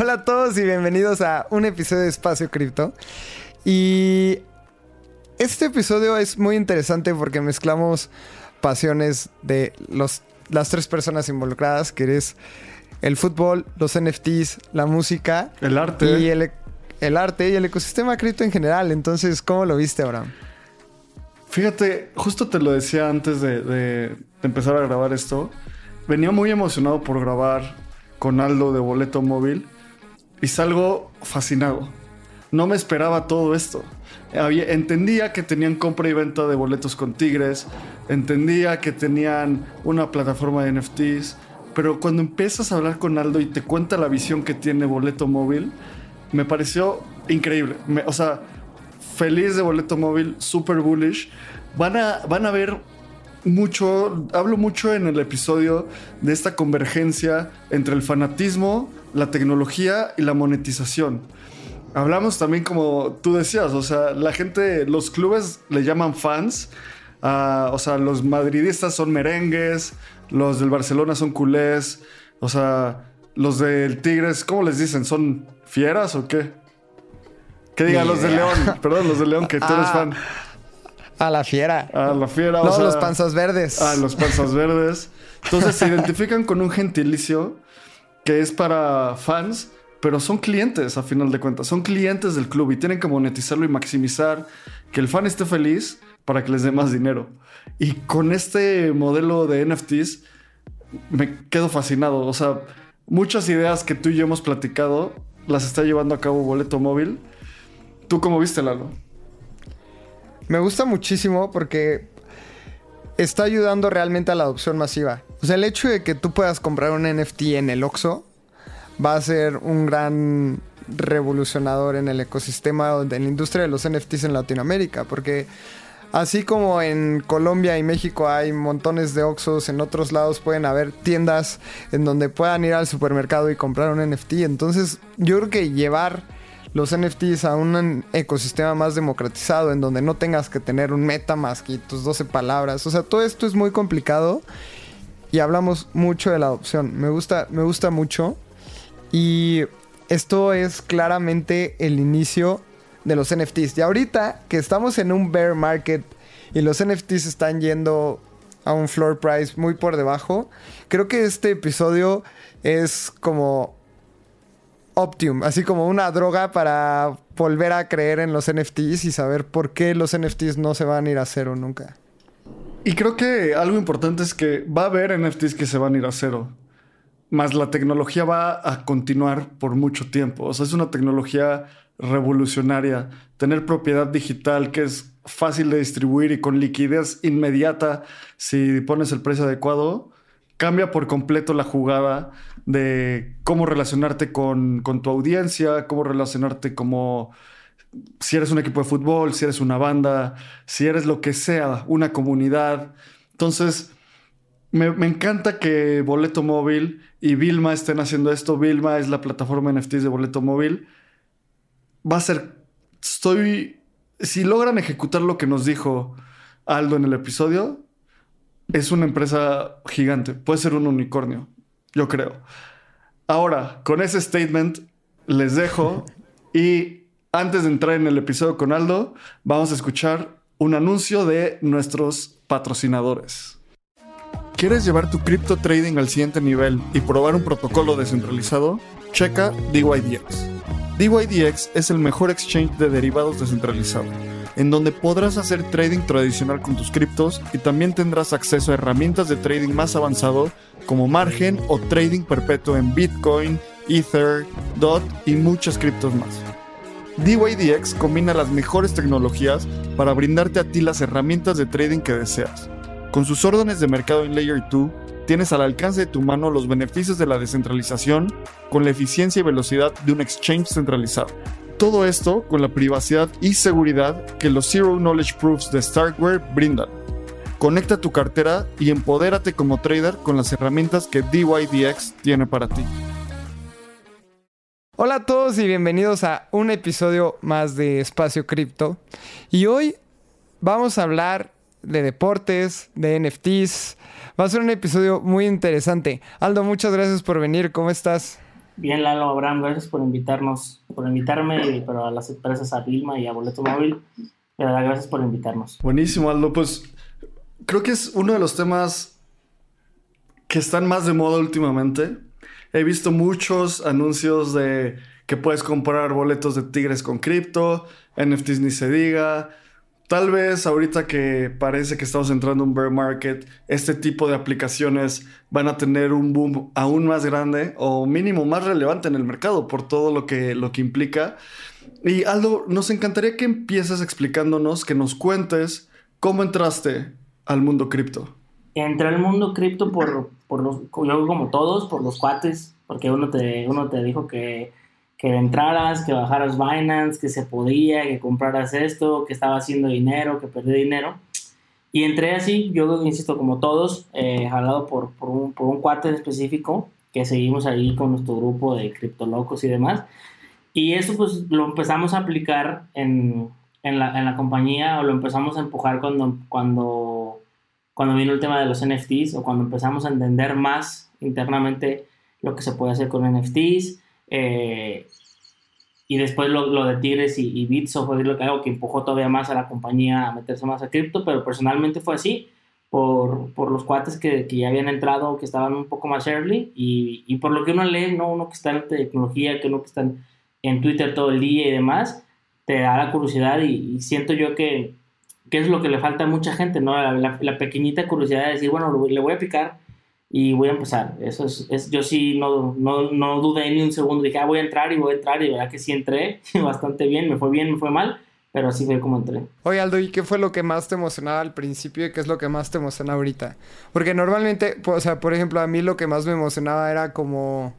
Hola a todos y bienvenidos a un episodio de Espacio Cripto. Y este episodio es muy interesante porque mezclamos pasiones de los, las tres personas involucradas, que es el fútbol, los NFTs, la música. El arte. Y el, el arte y el ecosistema cripto en general. Entonces, ¿cómo lo viste, Abraham? Fíjate, justo te lo decía antes de, de- de empezar a grabar esto. Venía muy emocionado por grabar con Aldo de Boleto Móvil y salgo fascinado. No me esperaba todo esto. Había- entendía que tenían compra y venta de boletos con Tigres, entendía que tenían una plataforma de NFTs, pero cuando empiezas a hablar con Aldo y te cuenta la visión que tiene Boleto Móvil, me pareció increíble. Me- o sea, feliz de boleto móvil, super bullish. Van a, van a ver mucho, hablo mucho en el episodio de esta convergencia entre el fanatismo, la tecnología y la monetización. Hablamos también como tú decías, o sea, la gente, los clubes le llaman fans, o sea, los madridistas son merengues, los del Barcelona son culés, o sea, los del Tigres, ¿cómo les dicen? ¿Son fieras o qué? Que diga Ni los de. León, perdón, los de León, que tú eres Ah, fan. A la fiera. A la fiera, o no, sea, los panzas verdes. Ah, los panzas verdes. Entonces se identifican con un gentilicio que es para fans, pero son clientes a final de cuentas. Son clientes del club y tienen que monetizarlo y maximizar que el fan esté feliz para que les dé más dinero. Y con este modelo de NFTs me quedo fascinado. O sea, muchas ideas que tú y yo hemos platicado las está llevando a cabo Boleto Móvil. ¿Tú cómo viste, Lalo? Me gusta muchísimo porque está ayudando realmente a la adopción masiva. O sea, el hecho de que tú puedas comprar un NFT en el Oxxo va a ser un gran revolucionador en el ecosistema de la industria de los NFTs en Latinoamérica, porque así como en Colombia y México hay montones de Oxxos, en otros lados pueden haber tiendas en donde puedan ir al supermercado y comprar un NFT. Entonces, yo creo que llevar los NFTs a un ecosistema más democratizado en donde no tengas que tener un MetaMask y tus 12 palabras. O sea, todo esto es muy complicado y hablamos mucho de la adopción. Me gusta, me gusta mucho y esto es claramente el inicio de los NFTs. Y ahorita que estamos en un bear market y los NFTs están yendo a un floor price muy por debajo, creo que este episodio es como Optium, así como una droga para volver a creer en los NFTs y saber por qué los NFTs no se van a ir a cero nunca. Y creo que algo importante es que va a haber NFTs que se van a ir a cero. Más la tecnología va a continuar por mucho tiempo. O sea, es una tecnología revolucionaria. Tener propiedad digital que es fácil de distribuir y con liquidez inmediata si pones el precio adecuado, cambia por completo la jugada de cómo relacionarte con, con tu audiencia, cómo relacionarte como si eres un equipo de fútbol, si eres una banda, si eres lo que sea, una comunidad. Entonces, me, me encanta que Boleto Móvil y Vilma estén haciendo esto. Vilma es la plataforma NFTs de Boleto Móvil. Va a ser, estoy, si logran ejecutar lo que nos dijo Aldo en el episodio, es una empresa gigante. Puede ser un unicornio, yo creo. Ahora, con ese statement, les dejo y antes de entrar en el episodio con Aldo, vamos a escuchar un anuncio de nuestros patrocinadores. ¿Quieres llevar tu cripto trading al siguiente nivel y probar un protocolo descentralizado? Checa DYDX. DYDX es el mejor exchange de derivados descentralizado, en donde podrás hacer trading tradicional con tus criptos y también tendrás acceso a herramientas de trading más avanzado como margen o trading perpetuo en Bitcoin, Ether, DOT y muchas criptos más. DYDX combina las mejores tecnologías para brindarte a ti las herramientas de trading que deseas. Con sus órdenes de mercado en Layer 2, tienes al alcance de tu mano los beneficios de la descentralización con la eficiencia y velocidad de un exchange centralizado. Todo esto con la privacidad y seguridad que los Zero Knowledge Proofs de Starkware brindan. Conecta tu cartera y empodérate como trader con las herramientas que DYDX tiene para ti. Hola a todos y bienvenidos a un episodio más de Espacio Cripto. Y hoy vamos a hablar de deportes, de NFTs. Va a ser un episodio muy interesante. Aldo, muchas gracias por venir. ¿Cómo estás? Bien, Lalo, Abraham, gracias por invitarnos, por invitarme, pero a las empresas, a Vilma y a Boleto Móvil. De verdad, gracias por invitarnos. Buenísimo, Aldo. Pues creo que es uno de los temas que están más de moda últimamente. He visto muchos anuncios de que puedes comprar boletos de Tigres con cripto, NFTs ni se diga. Tal vez ahorita que parece que estamos entrando en un bear market, este tipo de aplicaciones van a tener un boom aún más grande o mínimo más relevante en el mercado por todo lo que, lo que implica. Y Aldo, nos encantaría que empieces explicándonos, que nos cuentes cómo entraste al mundo cripto. Entré al mundo cripto por, por los, yo como todos, por los cuates, porque uno te, uno te dijo que que entraras, que bajaras Binance, que se podía, que compraras esto, que estaba haciendo dinero, que perdí dinero. Y entré así, yo insisto, como todos, eh, jalado por, por, un, por un cuate específico, que seguimos ahí con nuestro grupo de criptolocos y demás. Y eso pues lo empezamos a aplicar en, en, la, en la compañía o lo empezamos a empujar cuando, cuando, cuando vino el tema de los NFTs o cuando empezamos a entender más internamente lo que se puede hacer con NFTs eh, y después lo, de Tigres y, y Bitso fue lo que hago que empujó todavía más a la compañía a meterse más a cripto, pero personalmente fue así, por, por los cuates que, que, ya habían entrado, que estaban un poco más early, y, y, por lo que uno lee, ¿no? uno que está en tecnología, que uno que está en Twitter todo el día y demás, te da la curiosidad y, siento yo que, que, es lo que le falta a mucha gente, ¿no? La, la, pequeñita curiosidad de decir, bueno, le voy a picar y voy a empezar. Eso es, yo sí no, no, no, dudé ni un segundo, dije, ah, voy a entrar y voy a entrar, y verdad que sí entré bastante bien, me fue bien, me fue mal, pero así fue como entré. Oye, Aldo, ¿y qué fue lo que más te emocionaba al principio y qué es lo que más te emociona ahorita? Porque normalmente, o sea, por ejemplo, a mí lo que más me emocionaba era como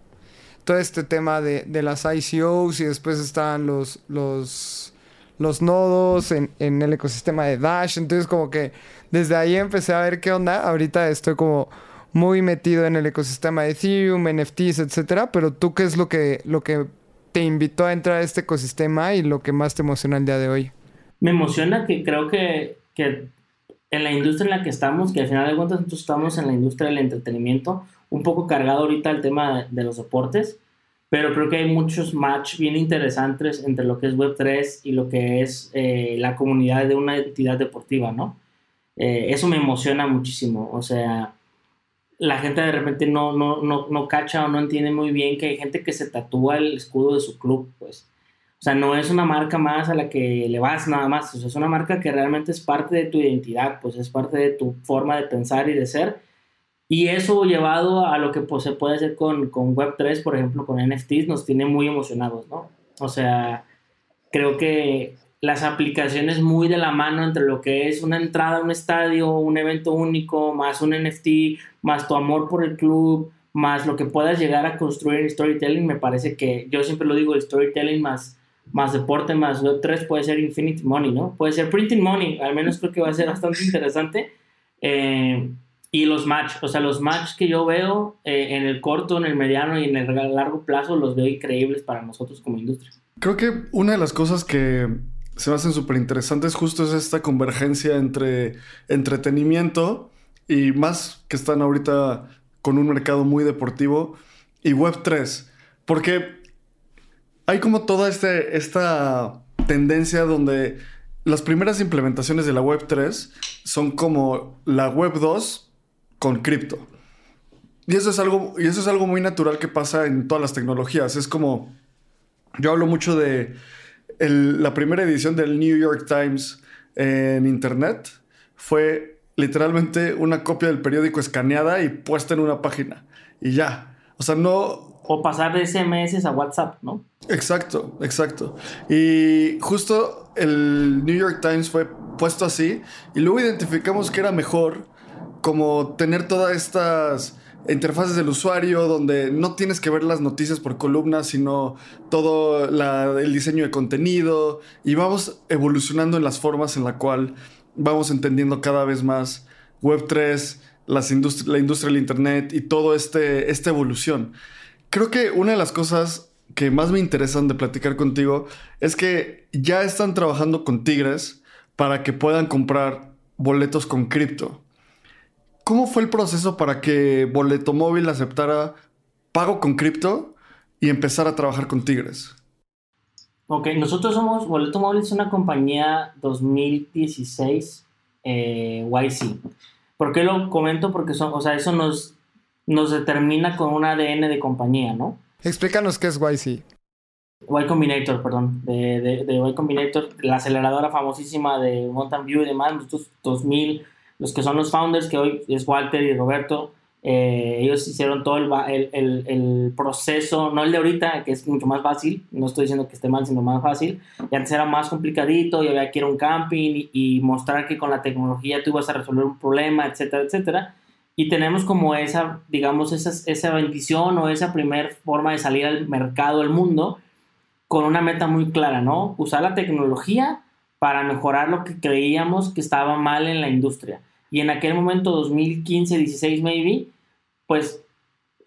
todo este tema de, de las ICOs y después estaban los, los, los nodos en, en el ecosistema de Dash, entonces como que desde ahí empecé a ver qué onda, ahorita estoy como muy metido en el ecosistema de Ethereum, NFTs, etcétera, pero tú qué es lo que, lo que te invitó a entrar a este ecosistema y lo que más te emociona el día de hoy? Me emociona que creo que, que en la industria en la que estamos, que al final de cuentas nosotros estamos en la industria del entretenimiento, un poco cargado ahorita el tema de los deportes, pero creo que hay muchos match bien interesantes entre lo que es Web3 y lo que es eh, la comunidad de una entidad deportiva, ¿no? Eh, eso me emociona muchísimo, o sea, la gente de repente no, no, no, no cacha o no entiende muy bien que hay gente que se tatúa el escudo de su club, pues. O sea, no es una marca más a la que le vas nada más, o sea, es una marca que realmente es parte de tu identidad, pues es parte de tu forma de pensar y de ser. Y eso llevado a lo que pues, se puede hacer con, con Web3, por ejemplo, con NFTs, nos tiene muy emocionados, ¿no? O sea, creo que las aplicaciones muy de la mano entre lo que es una entrada a un estadio, un evento único, más un NFT, más tu amor por el club, más lo que puedas llegar a construir en storytelling, me parece que yo siempre lo digo, el storytelling más, más deporte, más Web3 puede ser infinite money, ¿no? Puede ser printing money, al menos creo que va a ser bastante interesante. Eh, y los match, o sea, los match que yo veo eh, en el corto, en el mediano y en el largo plazo los veo increíbles para nosotros como industria. Creo que una de las cosas que se me hacen súper interesantes justo es esta convergencia entre entretenimiento y más que están ahorita con un mercado muy deportivo y Web3. Porque hay como toda este, esta tendencia donde las primeras implementaciones de la Web3 son como la Web 2 con cripto. Y eso, es algo, y eso es algo muy natural que pasa en todas las tecnologías. Es como, yo hablo mucho de la primera edición del New York Times en Internet fue literalmente una copia del periódico escaneada y puesta en una página. Y ya. O sea, no... O pasar de SMS a WhatsApp, ¿no? Exacto, exacto. Y justo el New York Times fue puesto así y luego identificamos que era mejor como tener todas estas interfaces del usuario, donde no tienes que ver las noticias por columnas, sino todo el diseño de contenido y vamos evolucionando en las formas en la cual vamos entendiendo cada vez más Web3, las la industria del Internet y toda este, esta evolución. Creo que una de las cosas que más me interesan de platicar contigo es que ya están trabajando con Tigres para que puedan comprar boletos con cripto. ¿Cómo fue el proceso para que Boleto Móvil aceptara pago con cripto y empezar a trabajar con Tigres? Ok, nosotros somos, Boleto Móvil es una compañía 2016 eh, YC. ¿Por qué lo comento? Porque son, o sea, eso nos, nos determina con un ADN de compañía, ¿no? Explícanos qué es YC. Y Combinator, perdón, de, de, de Y Combinator, la aceleradora famosísima de Mountain View y demás, nosotros 2000, los que son los founders, que hoy es Walter y Roberto, eh, ellos hicieron todo el, el, el, proceso, no el de ahorita, que es mucho más fácil, no estoy diciendo que esté mal, sino más fácil, y antes era más complicadito y había que ir a un camping y, y mostrar que con la tecnología tú ibas a resolver un problema, etcétera, etcétera y tenemos como esa, digamos, esa, esa bendición o esa primera forma de salir al mercado, al mundo, con una meta muy clara, ¿no? Usar la tecnología para mejorar lo que creíamos que estaba mal en la industria. Y en aquel momento, 2015, 16 maybe, pues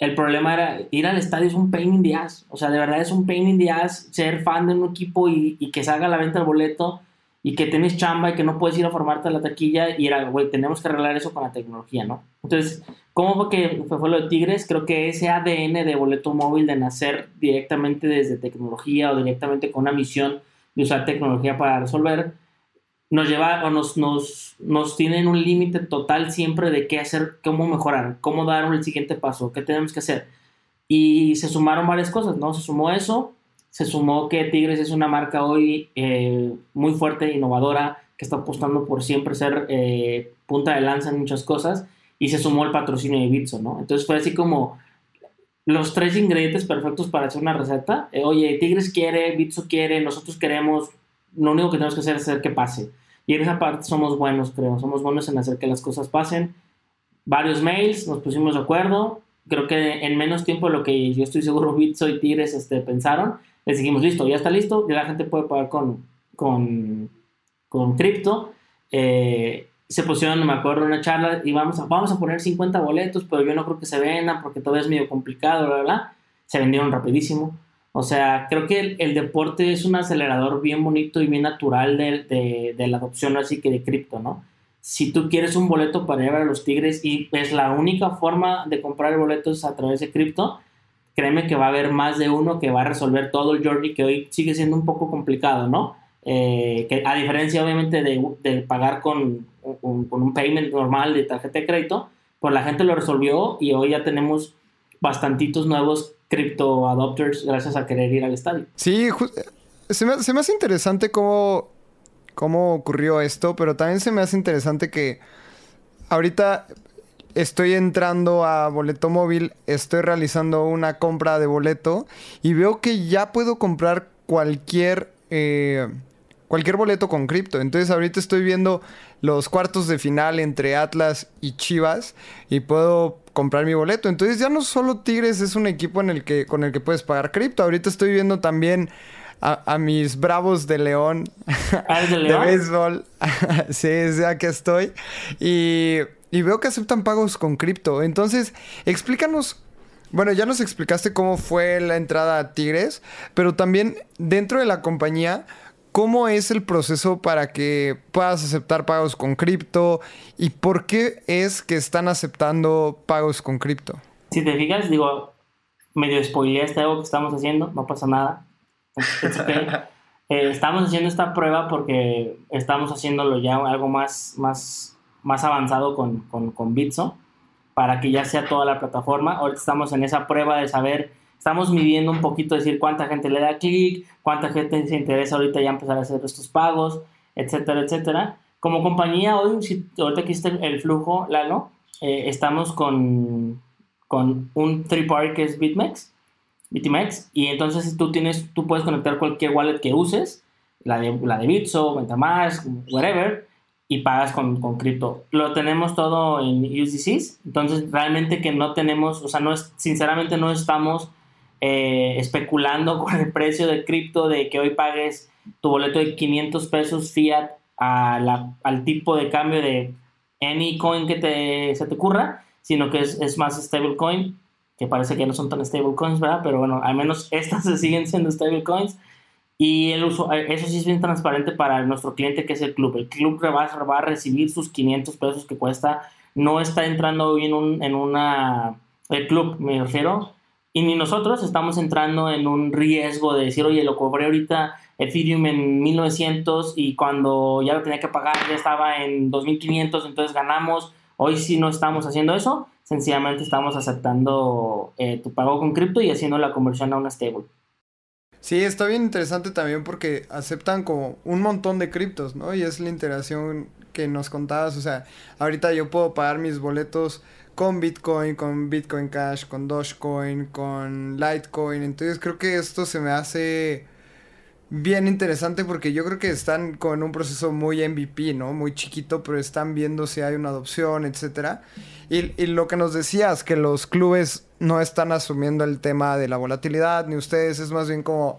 el problema era ir al estadio es un pain in the ass. O sea, de verdad es un pain in the ass ser fan de un equipo y, y que salga a la venta el boleto y que tienes chamba y que no puedes ir a formarte a la taquilla y era, güey, tenemos que arreglar eso con la tecnología, ¿no? Entonces, ¿cómo fue que fue, lo de Tigres? Creo que ese ADN de boleto móvil de nacer directamente desde tecnología o directamente con una misión de usar tecnología para resolver, nos lleva o nos, nos, nos tienen un límite total siempre de qué hacer, cómo mejorar, cómo dar el siguiente paso, qué tenemos que hacer. Y se sumaron varias cosas, ¿no? Se sumó eso, se sumó que Tigres es una marca hoy eh, muy fuerte, innovadora, que está apostando por siempre ser eh, punta de lanza en muchas cosas, y se sumó el patrocinio de Bitso, ¿no? Entonces fue así como los tres ingredientes perfectos para hacer una receta. Eh, oye, Tigres quiere, Bitso quiere, nosotros queremos, lo único que tenemos que hacer es hacer que pase. Y en esa parte somos buenos, creo, somos buenos en hacer que las cosas pasen. Varios mails, nos pusimos de acuerdo. Creo que en menos tiempo de lo que yo estoy seguro Bitso y Tigres este, pensaron les dijimos, listo, ya está listo, ya la gente puede pagar con, con, con cripto. Eh, se pusieron, me acuerdo, en una charla y vamos a, vamos a poner 50 boletos, pero yo no creo que se vendan porque todavía es medio complicado, bla, bla, Se vendieron rapidísimo. O sea, creo que el, deporte es un acelerador bien bonito y bien natural de, de, de la adopción así que de cripto, ¿no? Si tú quieres un boleto para llevar a los Tigres y es la única forma de comprar boletos a través de cripto, créeme que va a haber más de uno que va a resolver todo el journey que hoy sigue siendo un poco complicado, ¿no? Eh, que a diferencia obviamente de, pagar con un, payment normal de tarjeta de crédito, pues la gente lo resolvió y hoy ya tenemos bastantitos nuevos crypto adopters gracias a querer ir al estadio. Sí, se me, se me hace interesante cómo, cómo ocurrió esto, pero también se me hace interesante que ahorita estoy entrando a boleto móvil, estoy realizando una compra de boleto y veo que ya puedo comprar cualquier, eh, cualquier boleto con cripto. Entonces ahorita estoy viendo los cuartos de final entre Atlas y Chivas y puedo comprar mi boleto. Entonces ya no solo Tigres es un equipo en el que, con el que puedes pagar cripto. Ahorita estoy viendo también... A, mis bravos de León. ¿Ah, de, de béisbol. sí, sí, aquí estoy. Y y veo que aceptan pagos con cripto. Entonces, explícanos. Bueno, ya nos explicaste cómo fue la entrada a Tigres, pero también dentro de la compañía, ¿cómo es el proceso para que puedas aceptar pagos con cripto? ¿Y por qué es que están aceptando pagos con cripto? Si te fijas, digo, medio este algo que estamos haciendo, no pasa nada. Eh, estamos haciendo esta prueba porque estamos haciéndolo ya algo más, más más avanzado con, con, con Bitso para que ya sea toda la plataforma. Ahorita estamos en esa prueba de saber, estamos midiendo un poquito, decir cuánta gente le da clic, cuánta gente se interesa ahorita ya empezar a hacer estos pagos, etcétera, etcétera. Como compañía, hoy, si ahorita aquí está el flujo, Lalo, eh, estamos con, con un three party que es BitMEX, BitMEX, y entonces tú, tienes, tú puedes conectar cualquier wallet que uses, la de, la de Bitso, MetaMask, whatever, y pagas con, con cripto. Lo tenemos todo en USDCs, entonces realmente que no tenemos, o sea, no es, sinceramente no estamos eh, especulando con el precio de cripto de que hoy pagues tu boleto de 500 pesos fiat a al tipo de cambio de any coin que te, se te ocurra, sino que es, es más stablecoin, que parece que no son tan stablecoins, ¿verdad? Pero bueno, al menos estas se siguen siendo stablecoins. Y el uso, eh, eso sí es bien transparente para nuestro cliente que es el club. El club va, va a recibir sus 500 pesos que cuesta. No está entrando hoy en, un, en una... El club, me refiero. Y ni nosotros estamos entrando en un riesgo de decir, oye, lo cobré ahorita Ethereum en 1900 y cuando ya lo tenía que pagar ya estaba en 2500, entonces ganamos. Hoy sí no estamos haciendo eso. Sencillamente estamos aceptando eh, tu pago con cripto y haciendo la conversión a una stable. Sí, está bien interesante también porque aceptan como un montón de criptos, ¿no? Y es la interacción que nos contabas, o sea, ahorita yo puedo pagar mis boletos con Bitcoin, con Bitcoin Cash, con Dogecoin, con Litecoin, entonces creo que esto se me hace bien interesante porque yo creo que están con un proceso muy MVP, ¿no? Muy chiquito, pero están viendo si hay una adopción, etcétera. Y, lo que nos decías, que los clubes no están asumiendo el tema de la volatilidad, ni ustedes, es más bien como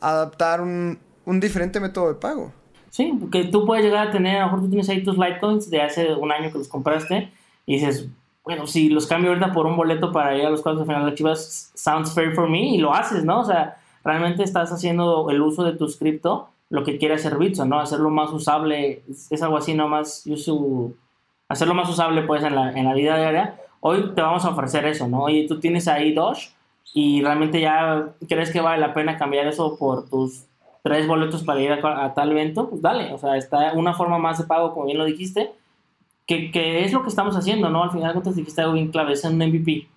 adaptar un, un diferente método de pago. Sí, porque tú puedes llegar a tener, a lo mejor tú tienes ahí tus Litecoins de hace un año que los compraste y dices, bueno, si los cambio ahorita por un boleto para ir a los cuartos de final de Chivas, sounds fair for me, y lo haces, ¿no? O sea, realmente estás haciendo el uso de tu cripto lo que quiere hacer Bitso, ¿no? Hacerlo más usable, es, algo así nomás, uso, hacerlo más usable pues en la, en la vida diaria. Hoy te vamos a ofrecer eso, ¿no? Oye, tú tienes ahí Doge y realmente ya crees que vale la pena cambiar eso por tus tres boletos para ir a, tal evento, pues dale, o sea, está una forma más de pago, como bien lo dijiste, que, que es lo que estamos haciendo, ¿no? Al final, cuando dijiste algo bien clave, es un MVP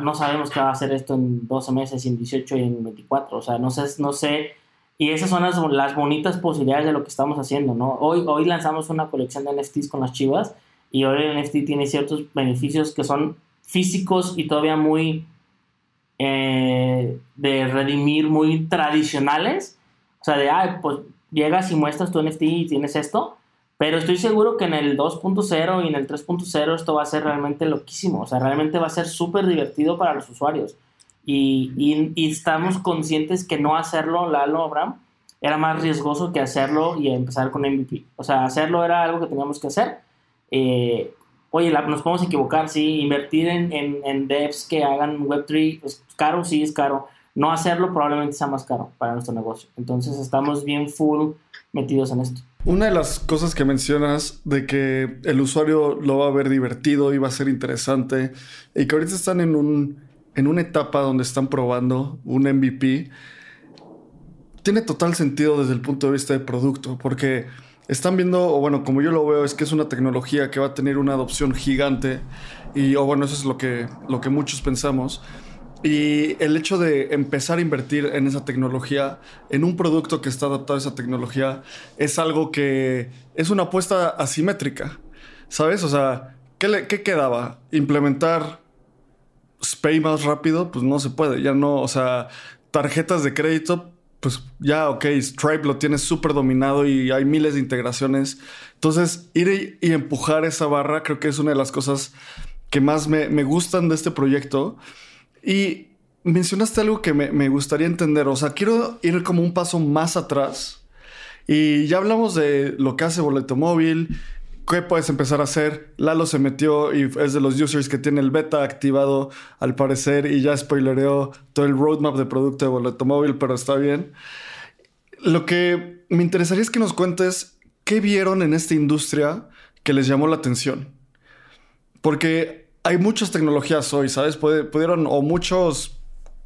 no sabemos qué va a hacer esto en 12 meses, en 18 y en 24. O sea, no sé, no sé. Y esas son las, las bonitas posibilidades de lo que estamos haciendo, ¿no? Hoy, hoy lanzamos una colección de NFTs con las chivas y hoy el NFT tiene ciertos beneficios que son físicos y todavía muy eh, de redimir, muy tradicionales. O sea, de, ah, pues llegas y muestras tu NFT y tienes esto pero estoy seguro que en el 2.0 y en el 3.0 esto va a ser realmente loquísimo. O sea, realmente va a ser súper divertido para los usuarios. Y, estamos conscientes que no hacerlo, Lalo, Abraham, era más riesgoso que hacerlo y empezar con MVP. O sea, hacerlo era algo que teníamos que hacer. Eh, oye, nos podemos equivocar, sí. Invertir en, en, en devs que hagan Web3 es caro, sí, es caro. No hacerlo probablemente sea más caro para nuestro negocio. Entonces estamos bien full metidos en esto. Una de las cosas que mencionas de que el usuario lo va a ver divertido y va a ser interesante y que ahorita están en, un, en una etapa donde están probando un MVP, tiene total sentido desde el punto de vista de producto, porque están viendo, o bueno, como yo lo veo, es que es una tecnología que va a tener una adopción gigante y, o bueno, eso es lo que, lo que muchos pensamos. Y el hecho de empezar a invertir en esa tecnología, en un producto que está adaptado a esa tecnología, es algo que es una apuesta asimétrica, ¿sabes? O sea, ¿qué, qué quedaba? ¿Implementar Spay más rápido? Pues no se puede, ya no, o sea, tarjetas de crédito, pues ya, ok, Stripe lo tiene súper dominado y hay miles de integraciones. Entonces, ir y, empujar esa barra creo que es una de las cosas que más me, me gustan de este proyecto y mencionaste algo que me, gustaría entender. O sea, quiero ir como un paso más atrás. Y ya hablamos de lo que hace Boleto Móvil, qué puedes empezar a hacer. Lalo se metió y es de los users que tiene el beta activado al parecer y ya spoilereó todo el roadmap de producto de Boleto Móvil, pero está bien. Lo que me interesaría es que nos cuentes qué vieron en esta industria que les llamó la atención. Porque hay muchas tecnologías hoy, ¿sabes? Pudieron, o muchos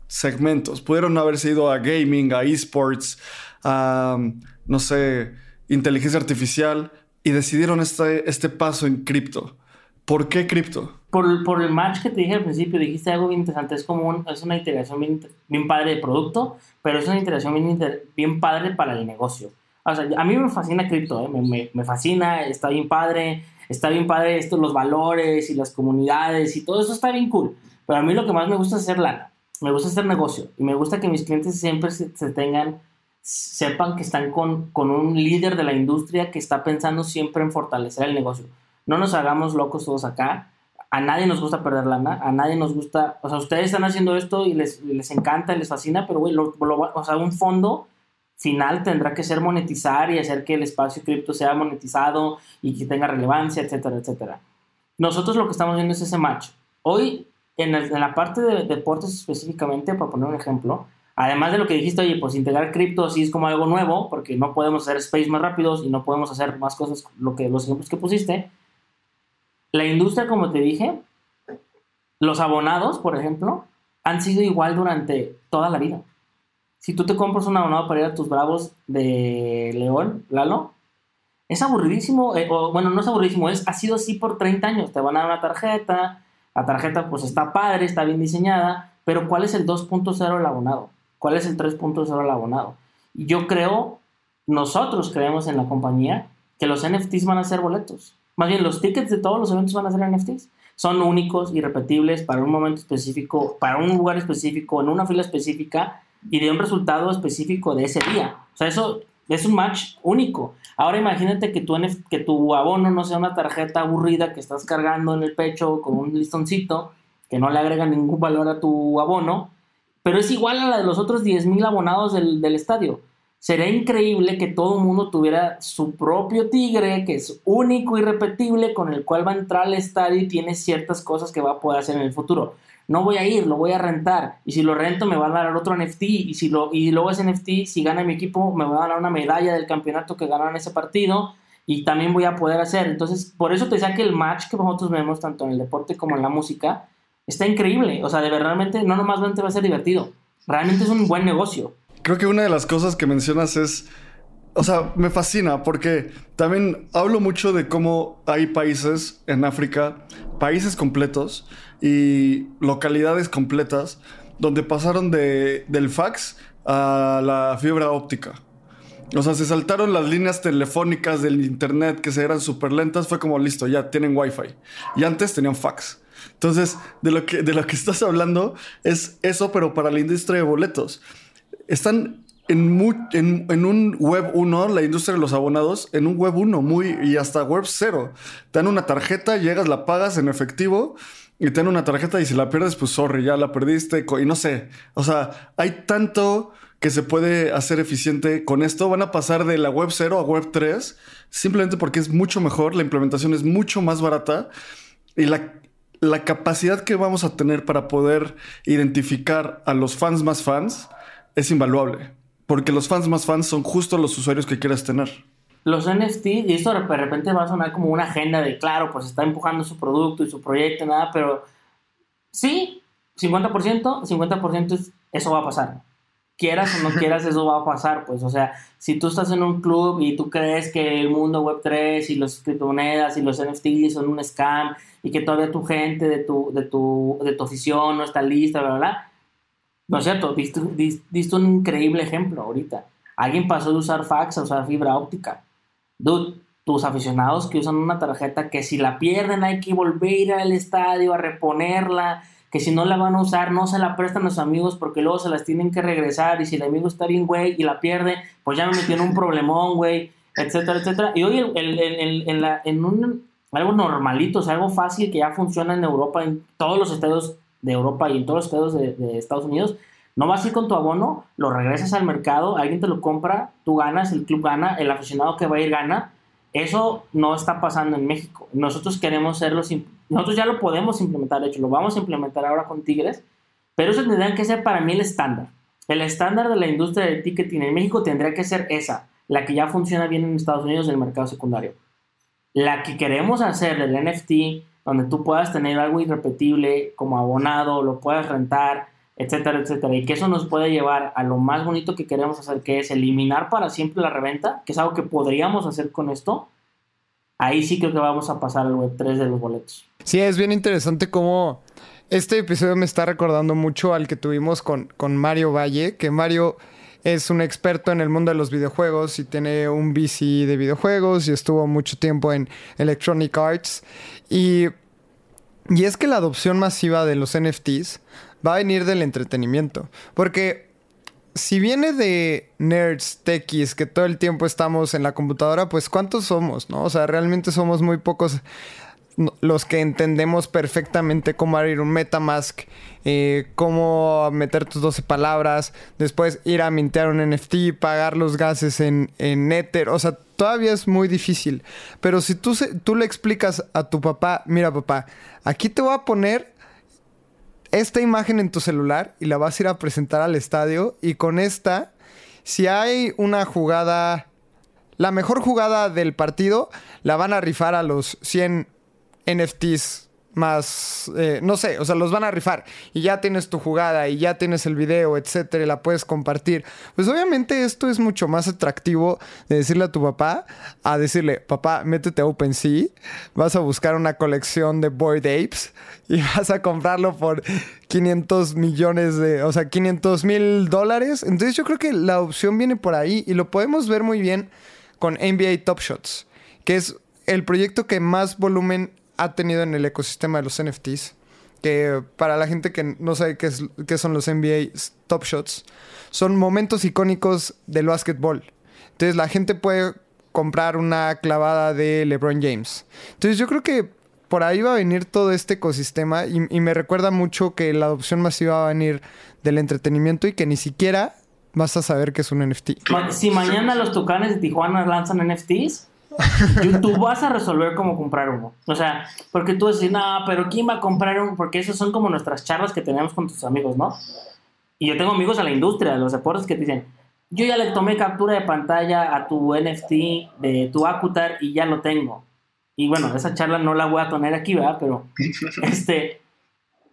segmentos, pudieron haberse ido a gaming, a esports, a, no sé, inteligencia artificial y decidieron este, este paso en cripto. ¿Por qué cripto? Por, por, el match que te dije al principio, dijiste algo bien interesante. Es como es una integración bien, padre de producto, pero es una integración bien, bien padre para el negocio. O sea, a mí me fascina cripto, ¿eh? me, me, me, fascina, está bien padre está bien padre esto, los valores y las comunidades y todo eso está bien cool. Pero a mí lo que más me gusta es hacer lana. Me gusta hacer negocio y me gusta que mis clientes siempre se, tengan sepan que están con, con un líder de la industria que está pensando siempre en fortalecer el negocio. No nos hagamos locos todos acá. A nadie nos gusta perder lana, a nadie nos gusta, o sea, ustedes están haciendo esto y les, les encanta, les fascina, pero güey, o sea, un fondo final tendrá que ser monetizar y hacer que el espacio cripto sea monetizado y que tenga relevancia, etcétera, etcétera. Nosotros lo que estamos viendo es ese match. Hoy, en, en la parte de deportes específicamente, para poner un ejemplo, Además de lo que dijiste, oye, pues integrar cripto sí es como algo nuevo, porque no podemos hacer space más rápidos y no podemos hacer más cosas, lo que, los ejemplos que pusiste. La industria, como te dije, los abonados, por ejemplo, han sido igual durante toda la vida. Si tú te compras un abonado para ir a tus bravos de León, Lalo, es aburridísimo, eh, o, bueno, no es aburridísimo, es, ha sido así por 30 años. Te van a dar una tarjeta, la tarjeta pues está padre, está bien diseñada, pero ¿cuál es el 2.0 del abonado? ¿Cuál es el 3.0 al abonado? Yo creo, nosotros creemos en la compañía que los NFTs van a ser boletos. Más bien, los tickets de todos los eventos van a ser NFTs. Son únicos, irrepetibles, para un momento específico, para un lugar específico, en una fila específica y de un resultado específico de ese día. O sea, eso es un match único. Ahora imagínate que tu, que tu abono no sea una tarjeta aburrida que estás cargando en el pecho con un listoncito que no le agrega ningún valor a tu abono pero es igual a la de los otros 10.000 abonados del, estadio. Sería increíble que todo el mundo tuviera su propio tigre, que es único y repetible, con el cual va a entrar al estadio y tiene ciertas cosas que va a poder hacer en el futuro. No voy a ir, lo voy a rentar. Y si lo rento, me va a dar otro NFT. Y, si lo, y luego ese NFT, si gana mi equipo, me va a dar una medalla del campeonato que ganaron ese partido. Y también voy a poder hacer. Entonces, por eso te decía que el match que nosotros vemos tanto en el deporte como en la música está increíble. O sea, de verdad, realmente no nomás va a ser divertido. Realmente es un buen negocio. Creo que una de las cosas que mencionas es. O sea, me fascina porque también hablo mucho de cómo hay países en África, países completos y localidades completas donde pasaron de, del fax a la fibra óptica. O sea, se saltaron las líneas telefónicas del internet que se eran súper lentas. Fue como listo, ya tienen wifi. Y antes tenían fax. Entonces, de lo que, de lo que estás hablando es eso, pero para la industria de boletos. Están en, un web 1, la industria de los abonados, en un web 1 muy, y hasta web 0. Te dan una tarjeta, llegas, la pagas en efectivo y te dan una tarjeta y si la pierdes, pues sorry, ya la perdiste y no sé. O sea, hay tanto que se puede hacer eficiente con esto. Van a pasar de la web 0 a web 3 simplemente porque es mucho mejor, la implementación es mucho más barata y la capacidad que vamos a tener para poder identificar a los fans más fans es invaluable. Porque los fans más fans son justo los usuarios que quieres tener. Los NFT, y esto de repente va a sonar como una agenda de, claro, pues está empujando su producto y su proyecto, nada, pero sí, 50%, 50% eso va a pasar quieras o no quieras, eso va a pasar, pues, o sea, si tú estás en un club y tú crees que el mundo Web3 y las criptomonedas y los NFTs son un scam y que todavía tu gente de tu, de tu, de tu afición no está lista, bla, bla, no es cierto, diste, un increíble ejemplo ahorita. Alguien pasó de usar fax a usar fibra óptica. Dude, tus aficionados que usan una tarjeta que si la pierden hay que volver al estadio a reponerla que si no la van a usar, no se la prestan a sus amigos porque luego se las tienen que regresar y si el amigo está bien, güey, y la pierde, pues ya me metió en un problemón, güey, etcétera, etcétera. Y hoy en, la, en un, algo normalito, o sea, algo fácil que ya funciona en Europa, en todos los estados de Europa y en todos los estados de, Estados Unidos, no vas a ir con tu abono, lo regresas al mercado, alguien te lo compra, tú ganas, el club gana, el aficionado que va a ir gana. Eso no está pasando en México. Nosotros queremos ser los nosotros ya lo podemos implementar, de hecho, lo vamos a implementar ahora con Tigres, pero eso tendría que ser para mí el estándar. El estándar de la industria del ticketing en México tendría que ser esa, la que ya funciona bien en Estados Unidos en el mercado secundario. La que queremos hacer del NFT, donde tú puedas tener algo irrepetible como abonado, lo puedas rentar, etcétera, etcétera, y que eso nos puede llevar a lo más bonito que queremos hacer, que es eliminar para siempre la reventa, que es algo que podríamos hacer con esto, ahí sí creo que vamos a pasar al web 3 de los boletos. Sí, es bien interesante cómo este episodio me está recordando mucho al que tuvimos con, con Mario Valle, que Mario es un experto en el mundo de los videojuegos y tiene un VC de videojuegos y estuvo mucho tiempo en Electronic Arts. Y, y es que la adopción masiva de los NFTs va a venir del entretenimiento. Porque si viene de nerds, techies, que todo el tiempo estamos en la computadora, pues ¿cuántos somos? ¿No? O sea, realmente somos muy pocos los que entendemos perfectamente cómo abrir un Metamask, eh, cómo meter tus 12 palabras, después ir a mintear un NFT, pagar los gases en, en Ether. O sea, todavía es muy difícil. Pero si tú, tú le explicas a tu papá, mira papá, aquí te voy a poner esta imagen en tu celular y la vas a ir a presentar al estadio y con esta, si hay una jugada, la mejor jugada del partido, la van a rifar a los 100 NFTs más, eh, no sé, o sea, los van a rifar y ya tienes tu jugada y ya tienes el video, etcétera, y la puedes compartir. Pues obviamente esto es mucho más atractivo de decirle a tu papá a decirle, papá, métete a OpenSea, vas a buscar una colección de Boyd Apes y vas a comprarlo por 500 millones de, o sea, 500 mil dólares. Entonces yo creo que la opción viene por ahí y lo podemos ver muy bien con NBA Top Shots, que es el proyecto que más volumen ha tenido en el ecosistema de los NFTs. Que para la gente que no sabe qué, son los NBA Top Shots, son momentos icónicos del básquetbol. Entonces la gente puede comprar una clavada de LeBron James. Entonces yo creo que por ahí va a venir todo este ecosistema y, y, me recuerda mucho que la adopción masiva va a venir del entretenimiento y que ni siquiera vas a saber que es un NFT. Si mañana los Tucanes de Tijuana lanzan NFTs, tú vas a resolver cómo comprar uno. O sea, porque tú decís, no, pero ¿quién va a comprar uno? Porque esas son como nuestras charlas que tenemos con tus amigos, ¿no? Y yo tengo amigos a la industria, de los deportes, que te dicen, yo ya le tomé captura de pantalla a tu NFT de tu Acutar y ya lo tengo. Y bueno, esa charla no la voy a tener aquí, ¿verdad? Pero, este,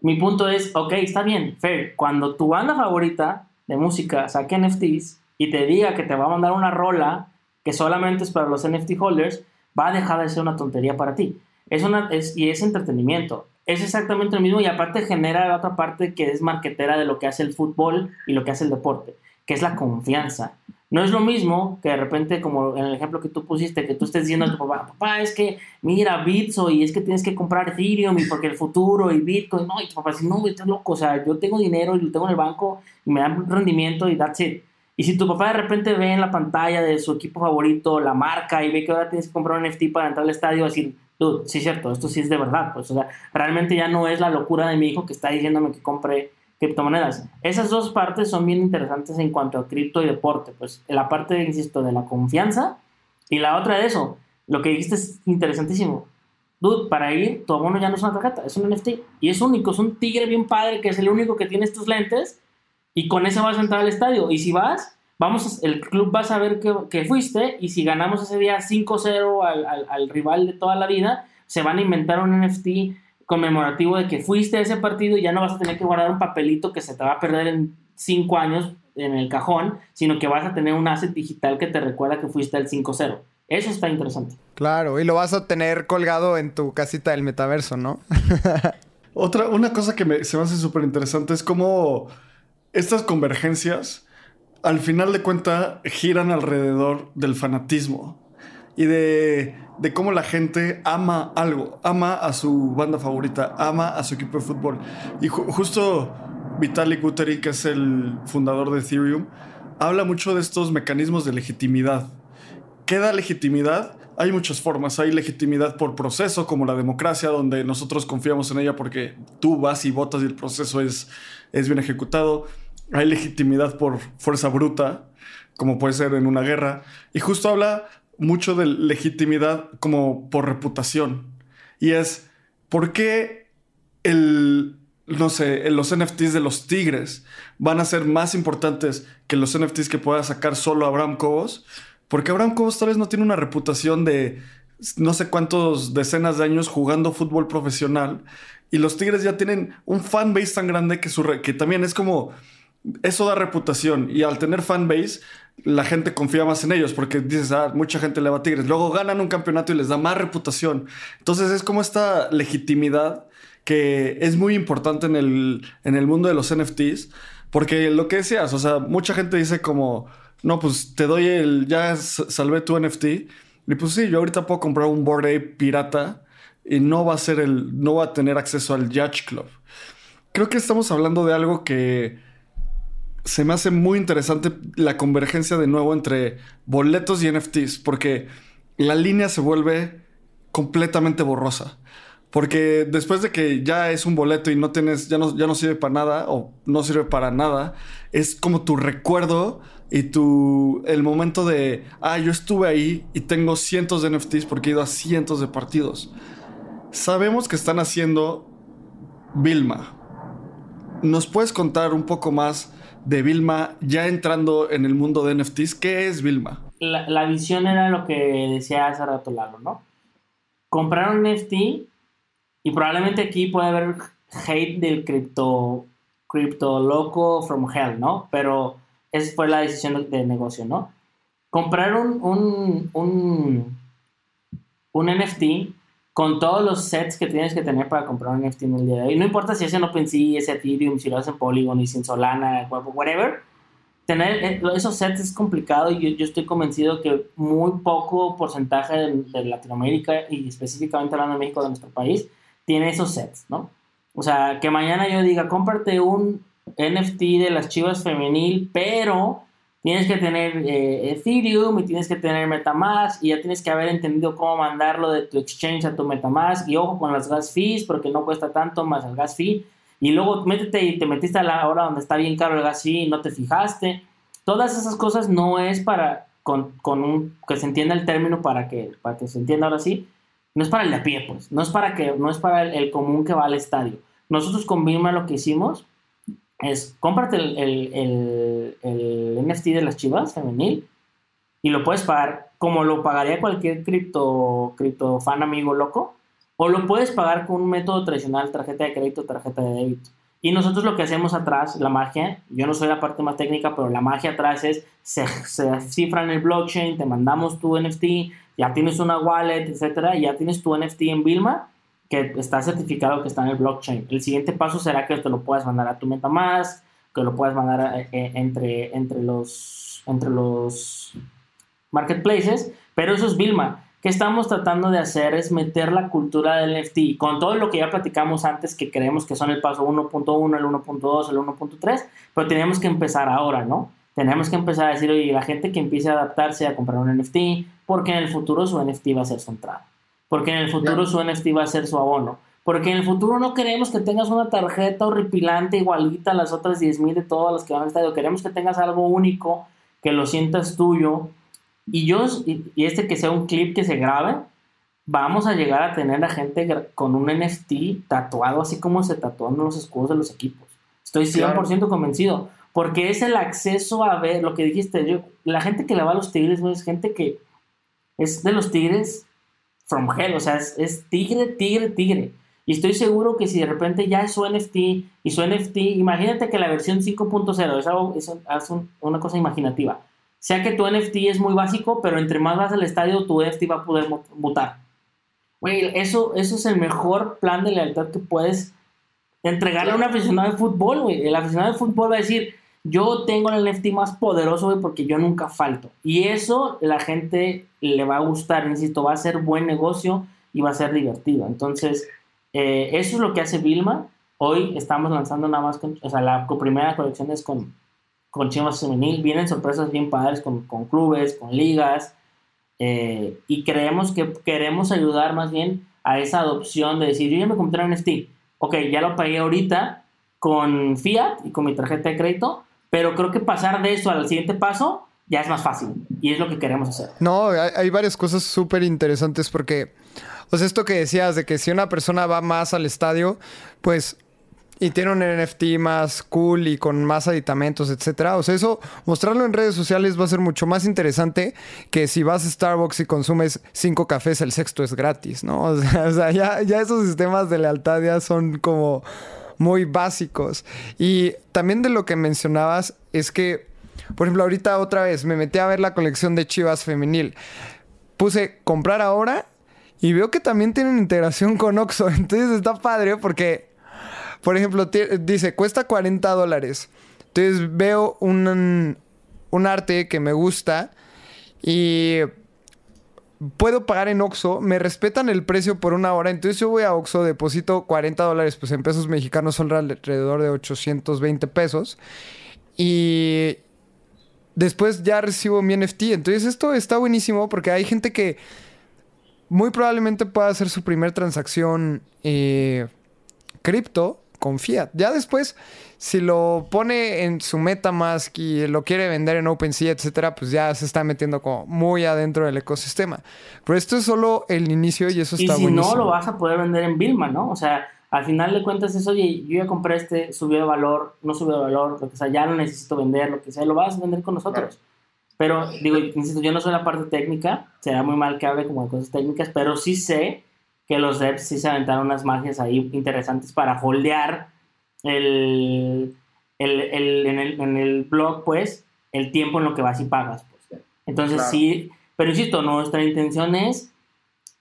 mi punto es, ok, está bien, fair. Cuando tu banda favorita de música saque NFTs y te diga que te va a mandar una rola que solamente es para los NFT holders, va a dejar de ser una tontería para ti. Es una, es, y es entretenimiento. Es exactamente lo mismo y aparte genera la otra parte que es marquetera de lo que hace el fútbol y lo que hace el deporte, que es la confianza. No es lo mismo que de repente, como en el ejemplo que tú pusiste, que tú estés diciendo a tu papá, papá, es que mira Bitso y es que tienes que comprar Ethereum y porque el futuro y Bitcoin, no, y tu papá dice, no, estás loco, o sea, yo tengo dinero y lo tengo en el banco y me dan rendimiento y that's it. Y si tu papá de repente ve en la pantalla de su equipo favorito la marca y ve que ahora tienes que comprar un NFT para entrar al estadio, decir, dude, sí es cierto, esto sí es de verdad. Pues, o sea, realmente ya no es la locura de mi hijo que está diciéndome que compre criptomonedas. Esas dos partes son bien interesantes en cuanto a cripto y deporte. Pues la parte, insisto, de la confianza y la otra de eso. Lo que dijiste es interesantísimo. Dude, para ir, tu abono ya no es una tarjeta, es un NFT. Y es único, es un tigre bien padre que es el único que tiene estos lentes y con ese vas a entrar al estadio. Y si vas, vamos, el club va a saber que, fuiste y si ganamos ese día 5-0 al, al, rival de toda la vida, se van a inventar un NFT conmemorativo de que fuiste a ese partido y ya no vas a tener que guardar un papelito que se te va a perder en 5 años en el cajón, sino que vas a tener un asset digital que te recuerda que fuiste al 5-0. Eso está interesante. Claro, y lo vas a tener colgado en tu casita del metaverso, ¿no? Otra, una cosa que me, se me hace súper interesante es cómo estas convergencias, al final de cuentas, giran alrededor del fanatismo y de, cómo la gente ama algo, ama a su banda favorita, ama a su equipo de fútbol. Y justo Vitalik Buterin, que es el fundador de Ethereum, habla mucho de estos mecanismos de legitimidad. ¿Qué da legitimidad? Hay muchas formas. Hay legitimidad por proceso, como la democracia, donde nosotros confiamos en ella porque tú vas y votas y el proceso es, es bien ejecutado. Hay legitimidad por fuerza bruta, como puede ser en una guerra. Y justo habla mucho de legitimidad como por reputación. Y es, ¿por qué el, no sé, los NFTs de los Tigres van a ser más importantes que los NFTs que pueda sacar solo Abraham Cobos? Porque Abraham Cobos tal vez no tiene una reputación de no sé cuántos decenas de años jugando fútbol profesional y los Tigres ya tienen un fan base tan grande que, su que también es como eso da reputación y al tener fanbase, la gente confía más en ellos porque dices, ah, mucha gente le va a Tigres. Luego ganan un campeonato y les da más reputación. Entonces es como esta legitimidad que es muy importante en el, en el mundo de los NFTs. Porque lo que decías, o sea, mucha gente dice como, no, pues te doy el, ya salvé tu NFT. Y pues sí, yo ahorita puedo comprar un Board Ape pirata y no va a ser el, no va a tener acceso al Judge Club. Creo que estamos hablando de algo que se me hace muy interesante la convergencia de nuevo entre boletos y NFTs, porque la línea se vuelve completamente borrosa. Porque después de que ya es un boleto y no tienes, ya no, ya no sirve para nada o no sirve para nada, es como tu recuerdo y tu, el momento de, ah, yo estuve ahí y tengo cientos de NFTs porque he ido a cientos de partidos. Sabemos que están haciendo Vilma. ¿Nos puedes contar un poco más de Vilma ya entrando en el mundo de NFTs? ¿Qué es Vilma? La, la visión era lo que decía hace rato Lalo, ¿no? Comprar un NFT y probablemente aquí puede haber hate del cripto, loco from hell, ¿no? Pero esa fue la decisión de, negocio, ¿no? Comprar un, un, un, un, NFT con todos los sets que tienes que tener para comprar un NFT en el día de hoy. No importa si es en OpenSea, es Ethereum, si lo haces en Polygon y sin Solana, whatever. Tener eh, esos sets es complicado y yo, yo estoy convencido que muy poco porcentaje de, de Latinoamérica y específicamente hablando de México, de nuestro país, tiene esos sets, ¿no? O sea, que mañana yo diga, cómprate un NFT de las chivas femenil, pero tienes que tener eh, Ethereum y tienes que tener Metamask y ya tienes que haber entendido cómo mandarlo de tu exchange a tu Metamask y ojo con las gas fees porque no cuesta tanto más el gas fee y luego métete y te metiste a la hora donde está bien caro el gas fee y no te fijaste. Todas esas cosas no es para con, con un que se entienda el término para que para que se entienda ahora sí no es para el de a pie, pues. No es para, que, no es para el, común que va al estadio. Nosotros con lo que hicimos es cómprate el, el, NFT de las chivas femenil y lo puedes pagar como lo pagaría cualquier cripto, cripto fan amigo loco o lo puedes pagar con un método tradicional, tarjeta de crédito, tarjeta de débito. Y nosotros lo que hacemos atrás, la magia, yo no soy la parte más técnica, pero la magia atrás es, se, se cifra en el blockchain, te mandamos tu NFT, ya tienes una wallet, etcétera, ya tienes tu NFT en Vilma que está certificado que está en el blockchain. El siguiente paso será que te lo puedas mandar a tu MetaMask, que lo puedas mandar eh, eh, entre, entre, los, entre los marketplaces, pero eso es Vilma. ¿Qué estamos tratando de hacer? Es meter la cultura del NFT con todo lo que ya platicamos antes, que creemos que son el paso 1.1, el 1.2, el 1.3, pero tenemos que empezar ahora, ¿no? Tenemos que empezar a decir, oye, la gente que empiece a adaptarse a comprar un NFT, porque en el futuro su NFT va a ser su entrada, porque en el futuro su NFT va a ser su abono, porque en el futuro no queremos que tengas una tarjeta horripilante igualita a las otras 10.000 de todas las que van al estadio, queremos que tengas algo único, que lo sientas tuyo, y yo, y, este que sea un clip que se grabe, vamos a llegar a tener a gente con un NFT tatuado así como se tatuan los escudos de los equipos. Estoy 100% convencido. Porque es el acceso a ver lo que dijiste. Yo, la gente que le va a los tigres, es gente que es de los tigres from hell, o sea, es, tigre, tigre, tigre. Y estoy seguro que si de repente ya es su NFT y su NFT, imagínate que la versión 5.0 es, algo, es, una cosa imaginativa. Sea que tu NFT es muy básico, pero entre más vas al estadio, tu NFT va a poder mutar. Güey, eso, eso es el mejor plan de lealtad que puedes entregarle a un aficionado de fútbol, güey. El aficionado de fútbol va a decir, yo tengo el NFT más poderoso, güey, porque yo nunca falto. Y eso la gente le va a gustar, insisto, va a ser buen negocio y va a ser divertido. Entonces, eh, eso es lo que hace Vilma. Hoy estamos lanzando nada más, con, o sea, la primera colección es con, con Chivas Femenil. Vienen sorpresas bien padres con, con clubes, con ligas. Eh, y creemos que queremos ayudar más bien a esa adopción de decir, yo ya me compré un NFT. Ok, ya lo pagué ahorita con Fiat y con mi tarjeta de crédito, pero creo que pasar de eso al siguiente paso ya es más fácil y es lo que queremos hacer. No, hay, varias cosas súper interesantes porque, o sea, esto que decías de que si una persona va más al estadio, pues y tiene un NFT más cool y con más aditamentos, etcétera. O sea, eso, mostrarlo en redes sociales va a ser mucho más interesante que si vas a Starbucks y consumes cinco cafés, el sexto es gratis, ¿no? O sea, ya, ya esos sistemas de lealtad ya son como muy básicos. Y también de lo que mencionabas es que, por ejemplo, ahorita otra vez me metí a ver la colección de Chivas femenil. Puse comprar ahora y veo que también tienen integración con Oxxo. Entonces está padre porque, por ejemplo, dice, cuesta 40 dólares. Entonces veo un, un arte que me gusta y puedo pagar en Oxxo, me respetan el precio por una hora, entonces yo voy a Oxxo, deposito 40 dólares, pues en pesos mexicanos son alrededor de 820 pesos. y después ya recibo mi NFT. Entonces esto está buenísimo porque hay gente que muy probablemente pueda hacer su primera transacción eh, cripto con fiat. Ya después, si lo pone en su MetaMask y lo quiere vender en OpenSea, etcétera, pues ya se está metiendo como muy adentro del ecosistema. Pero esto es solo el inicio y eso está y si no, lo vas a poder vender en Vilma, ¿no? O sea, al final de cuentas es, oye, yo ya compré este, subió de valor, no subió de valor, lo que sea, ya no necesito vender, lo que sea, lo vas a vender con nosotros. Pero, digo, insisto, yo no soy la parte técnica, será muy mal que hable como de cosas técnicas, pero sí sé que los devs sí se aventaron unas magias ahí interesantes para holdear el, el, el, en, el, en, el, blog, pues, el tiempo en lo que vas y pagas. Pues. Entonces, sí, pero insisto, nuestra intención es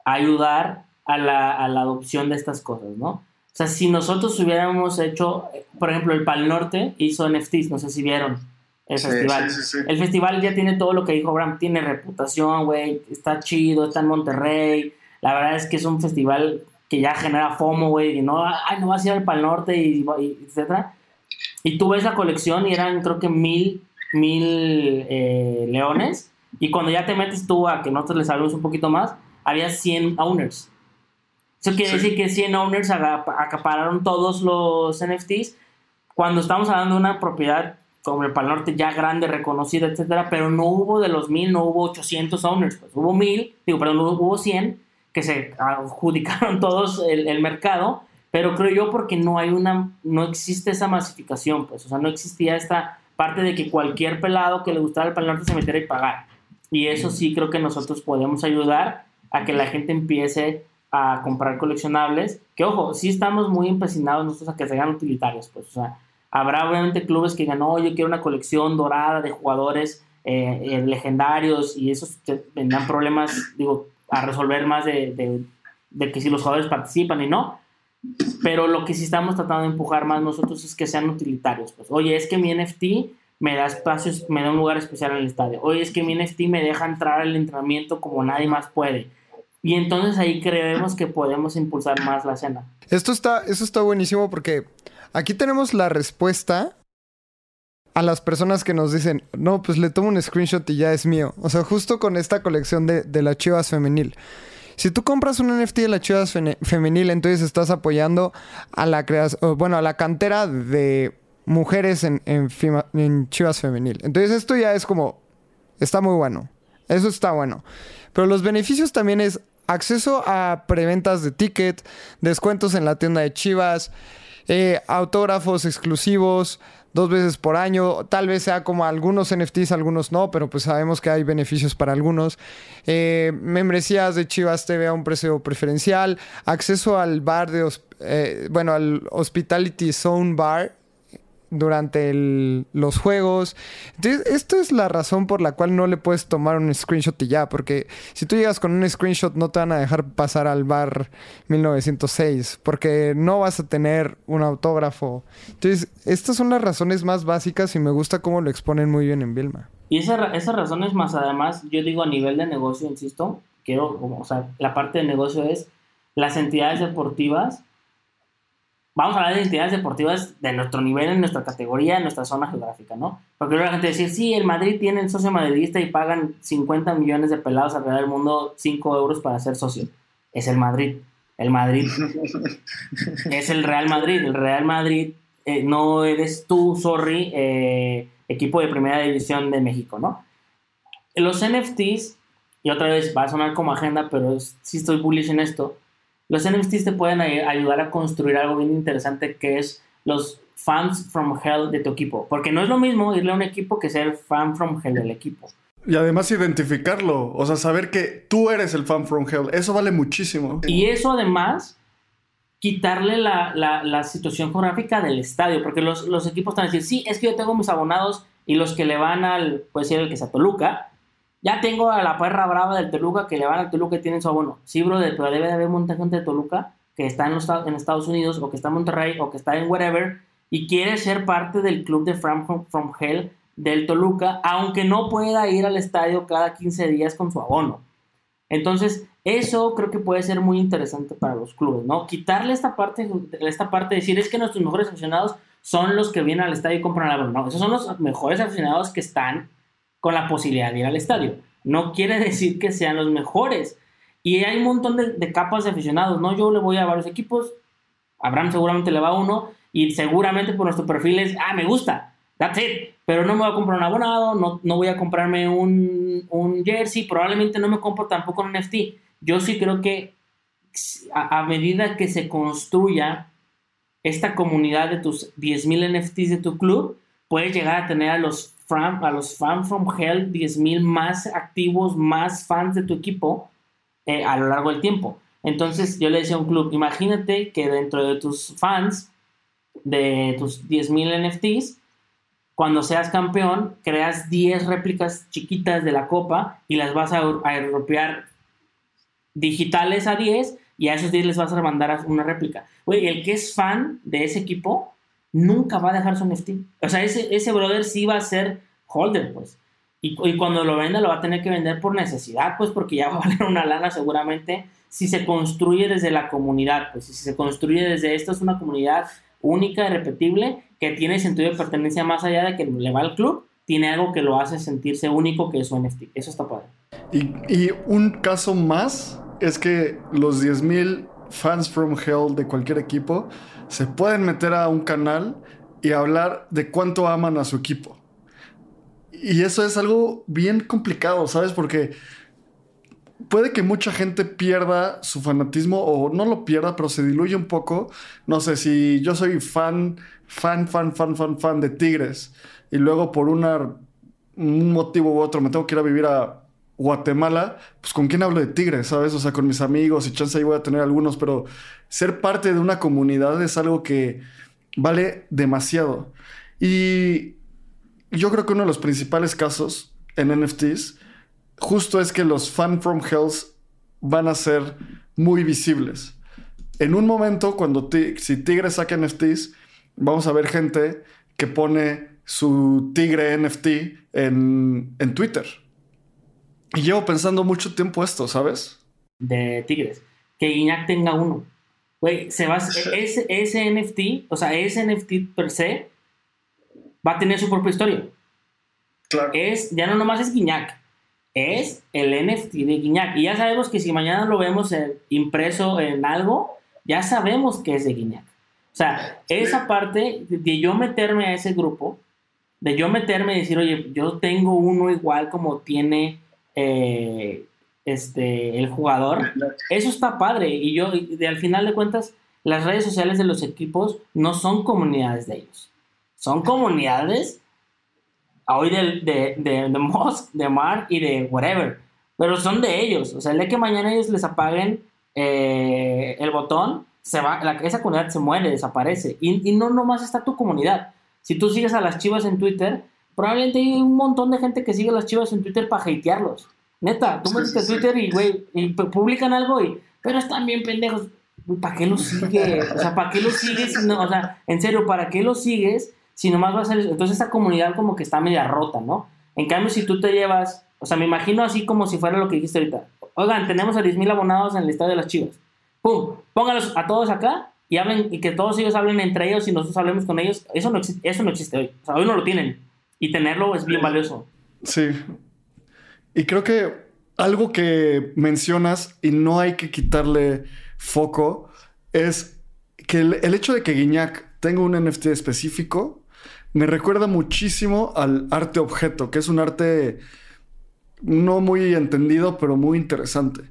ayudar a la, a la adopción de estas cosas, ¿no? O sea, si nosotros hubiéramos hecho, por ejemplo, el Pal Norte hizo NFTs, no sé si vieron el festival. el festival ya tiene todo lo que dijo Bram, tiene reputación, güey, está chido, está en Monterrey. La verdad es que es un festival que ya genera FOMO, güey, y no, ay, no vas a ir al Pal Norte, y, y, etcétera. Y tú ves la colección y eran, creo que mil, mil eh, leones. Y cuando ya te metes tú a que nosotros les hablemos un poquito más, había 100 owners. Eso quiere decir que 100 owners acapararon todos los NFTs cuando estamos hablando de una propiedad como el Pal Norte ya grande, reconocida, etcétera, pero no hubo de los 1000, no hubo 800 owners, pues hubo 1000, digo, perdón, hubo 100 que se adjudicaron todos el, el, mercado, pero creo yo porque no hay una, no existe esa masificación, pues, o sea, no existía esta parte de que cualquier pelado que le gustara el Norte se metiera y pagar. Y eso sí creo que nosotros podemos ayudar a que la gente empiece a comprar coleccionables, que ojo, sí estamos muy empecinados nosotros a que sean utilitarios, pues, o sea, habrá obviamente clubes que digan, no, yo quiero una colección dorada de jugadores eh, eh, legendarios y esos tendrán problemas, digo, a resolver más de, de, de, que si los jugadores participan y no, pero lo que sí estamos tratando de empujar más nosotros es que sean utilitarios, pues, oye, es que mi NFT me da espacios, me da un lugar especial en el estadio, oye, es que mi NFT me deja entrar al entrenamiento como nadie más puede, y entonces ahí creemos que podemos impulsar más la escena. Esto está, eso está buenísimo porque aquí tenemos la respuesta a las personas que nos dicen, no, pues le tomo un screenshot y ya es mío. O sea, justo con esta colección de, de la Chivas Femenil. Si tú compras un NFT de la Chivas Femenil, entonces estás apoyando a la creación, bueno, a la cantera de mujeres en, en, en Chivas Femenil. Entonces esto ya es como, está muy bueno. Eso está bueno. Pero los beneficios también es acceso a preventas de ticket, descuentos en la tienda de Chivas, eh, autógrafos exclusivos dos veces por año. Tal vez sea como algunos NFTs, algunos no, pero pues sabemos que hay beneficios para algunos. Eh, membresías de Chivas TV a un precio preferencial. Acceso al bar de... Eh, bueno, al Hospitality Zone Bar durante los juegos. Entonces, esto es la razón por la cual no le puedes tomar un screenshot y ya, porque si tú llegas con un screenshot no te van a dejar pasar al bar 1906, porque no vas a tener un autógrafo. Entonces, estas son las razones más básicas y me gusta cómo lo exponen muy bien en Vilma. Y esa, esas razones más, además, yo digo a nivel de negocio, insisto, quiero, o sea, la parte de negocio es las entidades deportivas vamos a hablar de entidades deportivas de nuestro nivel, en nuestra categoría, en nuestra zona geográfica, ¿no? Porque luego la gente decir, sí, el Madrid tiene el socio madridista y pagan 50 millones de pelados alrededor del mundo 5 euros para ser socio. Es el Madrid. El Madrid es el Real Madrid. El Real Madrid eh, no eres tú, sorry, eh, equipo de primera división de México, ¿no? Los NFTs, y otra vez va a sonar como agenda, pero sí estoy bullish en esto los NFTs te pueden ayudar a construir algo bien interesante que es los fans from hell de tu equipo. Porque no es lo mismo irle a un equipo que ser fan from hell del equipo. Y además identificarlo, o sea, saber que tú eres el fan from hell, eso vale muchísimo. Y eso además, quitarle la, la, situación geográfica del estadio, porque los, los, equipos están a decir, sí, es que yo tengo mis abonados y los que le van al, puede ser el que sea Toluca, ya tengo a la perra brava del Toluca que le van al Toluca y tienen su abono. Sí, brother, pero debe de haber de gente de Toluca que está en, los, Estados Unidos o que está en Monterrey o que está en wherever y quiere ser parte del club de From, From Hell del Toluca, aunque no pueda ir al estadio cada 15 días con su abono. Entonces, eso creo que puede ser muy interesante para los clubes, ¿no? Quitarle esta parte, esta parte de decir, es que nuestros mejores aficionados son los que vienen al estadio y compran la No, esos son los mejores aficionados que están con la posibilidad de ir al estadio. No quiere decir que sean los mejores. Y hay un montón de, capas de aficionados, ¿no? Yo le voy a varios equipos, Abraham seguramente le va a uno, y seguramente por nuestro perfil es, ah, me gusta, that's it. Pero no me voy a comprar un abonado, no, no voy a comprarme un, un jersey, probablemente no me compro tampoco un NFT. Yo sí creo que a, medida que se construya esta comunidad de tus 10.000 NFTs de tu club, puedes llegar a tener a los, a los fan from hell 10.000 más activos, más fans de tu equipo eh, a lo largo del tiempo. Entonces yo le decía a un club, imagínate que dentro de tus fans, de tus 10.000 NFTs, cuando seas campeón, creas 10 réplicas chiquitas de la copa y las vas a aeropear digitales a 10 y a esos 10 les vas a mandar una réplica. El que es fan de ese equipo nunca va a dejar su NFT. O sea, ese, ese brother sí va a ser holder, pues. Y, cuando lo venda lo va a tener que vender por necesidad, pues porque ya va a valer una lana seguramente si se construye desde la comunidad, pues si se construye desde esto es una comunidad única y repetible que tiene sentido de pertenencia más allá de que le va al club, tiene algo que lo hace sentirse único que es su NFT. Eso está padre. Y, y un caso más es que los 10.000 fans from hell de cualquier equipo se pueden meter a un canal y hablar de cuánto aman a su equipo. Y eso es algo bien complicado, ¿sabes? Porque puede que mucha gente pierda su fanatismo o no lo pierda, pero se diluye un poco. No sé, si yo soy fan, fan, fan, fan, fan, fan de Tigres y luego por una, un motivo u otro me tengo que ir a vivir a Guatemala, pues con quién hablo de Tigres, ¿sabes? O sea, con mis amigos y chance ahí voy a tener algunos, pero ser parte de una comunidad es algo que vale demasiado. Y yo creo que uno de los principales casos en NFTs justo es que los fan from hells van a ser muy visibles. En un momento, cuando si Tigre saca NFTs, vamos a ver gente que pone su Tigre NFT en, en Twitter. Y llevo pensando mucho tiempo esto, ¿sabes? De Tigres. Que Guiñac tenga uno. Güey, se va, ese, ese NFT, o sea, ese NFT per se, va a tener su propia historia. Claro. Es, ya no nomás es Guiñac, es el NFT de Guiñac. Y ya sabemos que si mañana lo vemos impreso en algo, ya sabemos que es de Guiñac. O sea, esa parte de yo meterme a ese grupo, de yo meterme y decir, oye, yo tengo uno igual como tiene eh, este, el jugador, eso está padre. Y yo, de, al final de cuentas, las redes sociales de los equipos no son comunidades de ellos son comunidades hoy de, de, de, de Musk, de Mark y de whatever, pero son de ellos. O sea, el día que mañana ellos les apaguen eh, el botón, se va, esa comunidad se muere, desaparece. Y, y no nomás está tu comunidad. Si tú sigues a las chivas en Twitter, probablemente hay un montón de gente que sigue a las chivas en Twitter para hatearlos. Neta, tú metes Twitter y, güey, y publican algo y, pero están bien pendejos. ¿Para qué los sigues? O sea, ¿para qué los sigues? o sea, en serio, ¿para qué los sigues si nomás va a ser... Entonces esta comunidad como que está media rota, ¿no? En cambio, si tú te llevas, o sea, me imagino así como si fuera lo que dijiste ahorita. Oigan, tenemos a 10.000 abonados en el estadio de las Chivas. ¡Pum! Póngalos a todos acá y hablen y que todos ellos hablen entre ellos y nosotros hablemos con ellos. Eso no, existe, eso no existe hoy. O sea, hoy no lo tienen. Y tenerlo es bien valioso. Sí. Y creo que algo que mencionas y no hay que quitarle foco es que el, el hecho de que Guiñac tenga un NFT específico me recuerda muchísimo al arte objeto, que es un arte no muy entendido, pero muy interesante.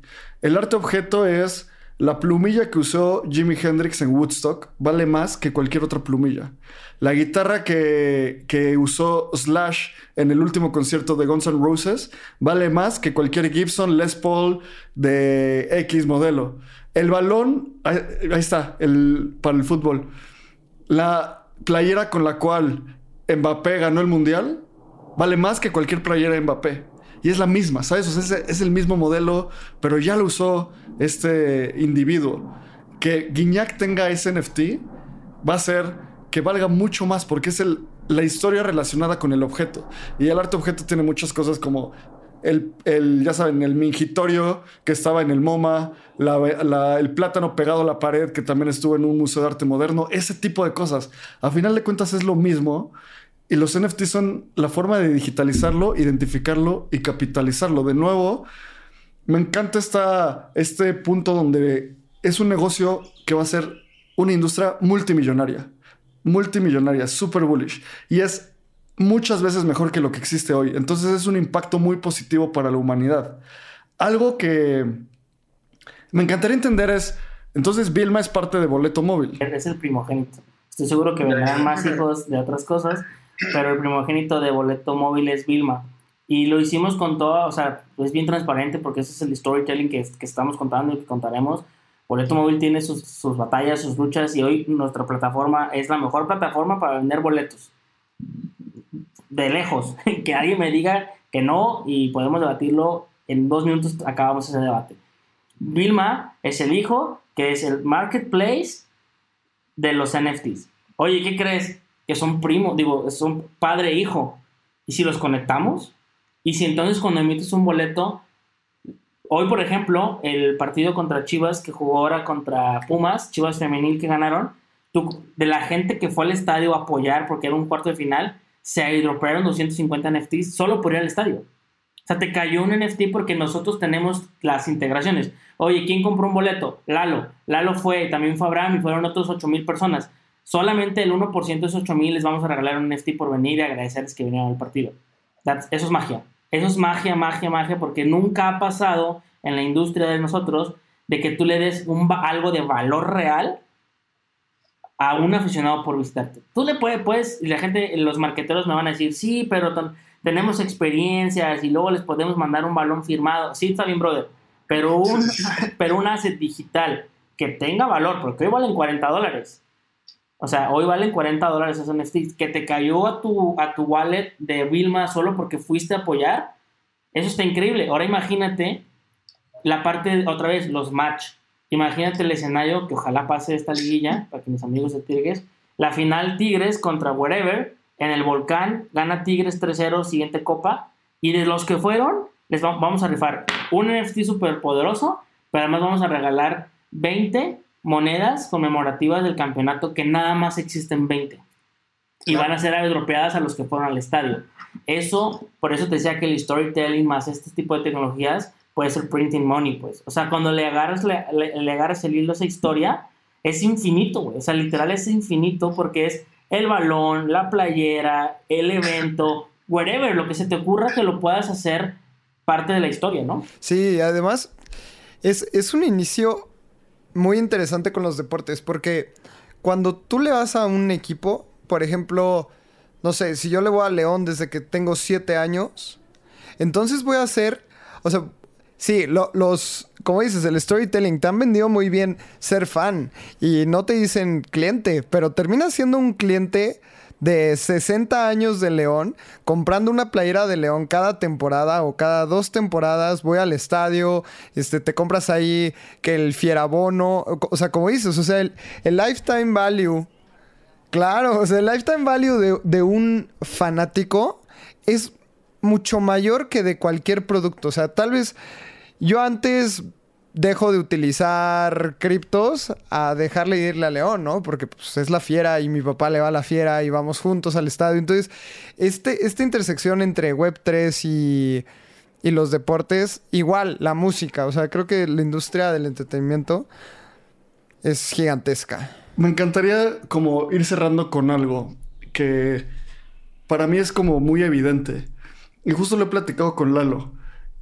El arte objeto es la plumilla que usó Jimi Hendrix en Woodstock, vale más que cualquier otra plumilla. La guitarra que, que usó Slash en el último concierto de Guns N' Roses vale más que cualquier Gibson Les Paul de X modelo. El balón, ahí, está, para el fútbol. La playera con la cual Mbappé ganó el mundial vale más que cualquier playera de Mbappé. Y es la misma, ¿sabes? Es, el mismo modelo, pero ya lo usó este individuo. Que Guiñac tenga ese NFT va a ser que valga mucho más porque es la historia relacionada con el objeto. Y el arte objeto tiene muchas cosas como el, el, ya saben, el mingitorio que estaba en el MoMA, el plátano pegado a la pared que también estuvo en un museo de arte moderno, ese tipo de cosas. A final de cuentas es lo mismo y los NFTs son la forma de digitalizarlo, identificarlo y capitalizarlo. De nuevo, me encanta esta, este punto donde es un negocio que va a ser una industria multimillonaria. Multimillonaria, super bullish. Y es muchas veces mejor que lo que existe hoy. Entonces es un impacto muy positivo para la humanidad. Algo que me encantaría entender es, entonces Vilma es parte de Boleto Móvil. Es el primogénito. Estoy seguro que vendrán más hijos de otras cosas, pero el primogénito de boleto móvil es Vilma. Y lo hicimos con todo, o sea, es bien transparente porque ese es el storytelling que, que estamos contando y que contaremos. Boleto móvil tiene sus, sus batallas, sus luchas y hoy nuestra plataforma es la mejor plataforma para vender boletos. De lejos. que alguien me diga que no y podemos debatirlo. En dos minutos acabamos ese debate. Vilma es el hijo que es el marketplace de los NFTs. Oye, ¿qué crees? Que son primos, digo, son padre e hijo. ¿Y si los conectamos? Y si entonces cuando emites un boleto, hoy por ejemplo, el partido contra Chivas que jugó ahora contra Pumas, Chivas femenil que ganaron, de la gente que fue al estadio a apoyar porque era un cuarto de final, se airdropearon 250 NFTs solo por ir al estadio. O sea, te cayó un NFT porque nosotros tenemos las integraciones. Oye, ¿quién compró un boleto? Lalo. Lalo fue, también fue Abraham y fueron otros 8 mil personas. Solamente el 1% de esos 8 mil les vamos a regalar un NFT por venir y agradecerles que vinieron al partido. That's- eso es magia. Eso es magia, magia, magia, porque nunca ha pasado en la industria de nosotros de que tú le des un, algo de valor real a un aficionado por visitarte. Tú le puedes, puedes, y la gente, los marqueteros me van a decir, sí, pero tenemos experiencias y luego les podemos mandar un balón firmado. Sí, está bien, brother. Pero un, pero un asset digital que tenga valor, porque hoy valen 40 dólares. O sea, hoy valen 40 dólares esos NFTs. Que te cayó a tu, a tu wallet de Vilma solo porque fuiste a apoyar. Eso está increíble. Ahora imagínate la parte, otra vez, los match. Imagínate el escenario que ojalá pase esta liguilla, para que mis amigos de Tigres. La final Tigres contra Wherever, en el volcán, gana Tigres 3-0, siguiente copa. Y de los que fueron, les va- vamos a rifar un NFT súper poderoso, pero además vamos a regalar 20 monedas conmemorativas del campeonato que nada más existen 20. Y van a ser airdropeadas a los que fueron al estadio. Eso, por eso te decía que el storytelling más este tipo de tecnologías puede ser printing money, pues. O sea, cuando le agarras, le, le- le agarras el hilo a esa historia, es infinito, güey. O sea, literal es infinito porque es el balón, la playera, el evento, wherever, lo que se te ocurra que lo puedas hacer parte de la historia, ¿no? Sí, además es, es un inicio muy interesante con los deportes porque cuando tú le vas a un equipo, por ejemplo, no sé, si yo le voy a León desde que tengo siete años, entonces voy a hacer, o sea, sí, lo- los, como dices, el storytelling, te han vendido muy bien ser fan y no te dicen cliente, pero terminas siendo un cliente de 60 años de León, comprando una playera de León cada temporada o cada dos temporadas, voy al estadio, este, te compras ahí que el fierabono, o, sea, como dices, o sea, el, el lifetime value, claro, o sea, el lifetime value de, de un fanático es mucho mayor que de cualquier producto, o sea, tal vez yo antes dejo de utilizar criptos a dejarle irle a León, ¿no? Porque pues, es la fiera y mi papá le va a la fiera y vamos juntos al estadio. Entonces, este, esta intersección entre Web3 y, y los deportes, igual la música, o sea, creo que la industria del entretenimiento es gigantesca. Me encantaría como ir cerrando con algo que para mí es como muy evidente. Y justo lo he platicado con Lalo.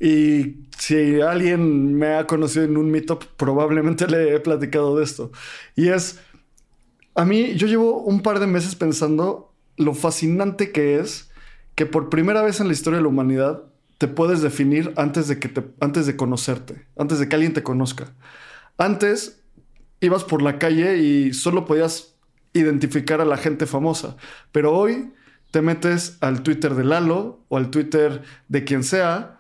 Y si alguien me ha conocido en un meetup, probablemente le he platicado de esto. Y es, a mí yo llevo un par de meses pensando lo fascinante que es que por primera vez en la historia de la humanidad te puedes definir antes de que te, antes de conocerte, antes de que alguien te conozca. Antes ibas por la calle y solo podías identificar a la gente famosa, pero hoy te metes al Twitter de Lalo o al Twitter de quien sea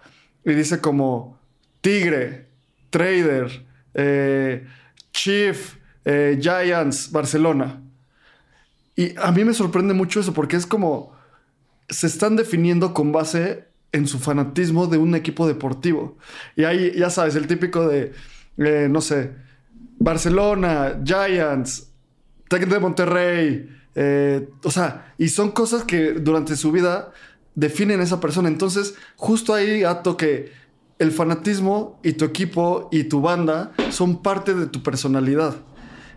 y dice como Tigre, Trader, eh, Chief, eh, Giants, Barcelona. Y a mí me sorprende mucho eso porque es como se están definiendo con base en su fanatismo de un equipo deportivo. Y ahí, ya sabes, el típico de, eh, no sé, Barcelona, Giants, Tec de Monterrey, o sea, y son cosas que durante su vida definen esa persona. Entonces, justo ahí ato que el fanatismo y tu equipo y tu banda son parte de tu personalidad.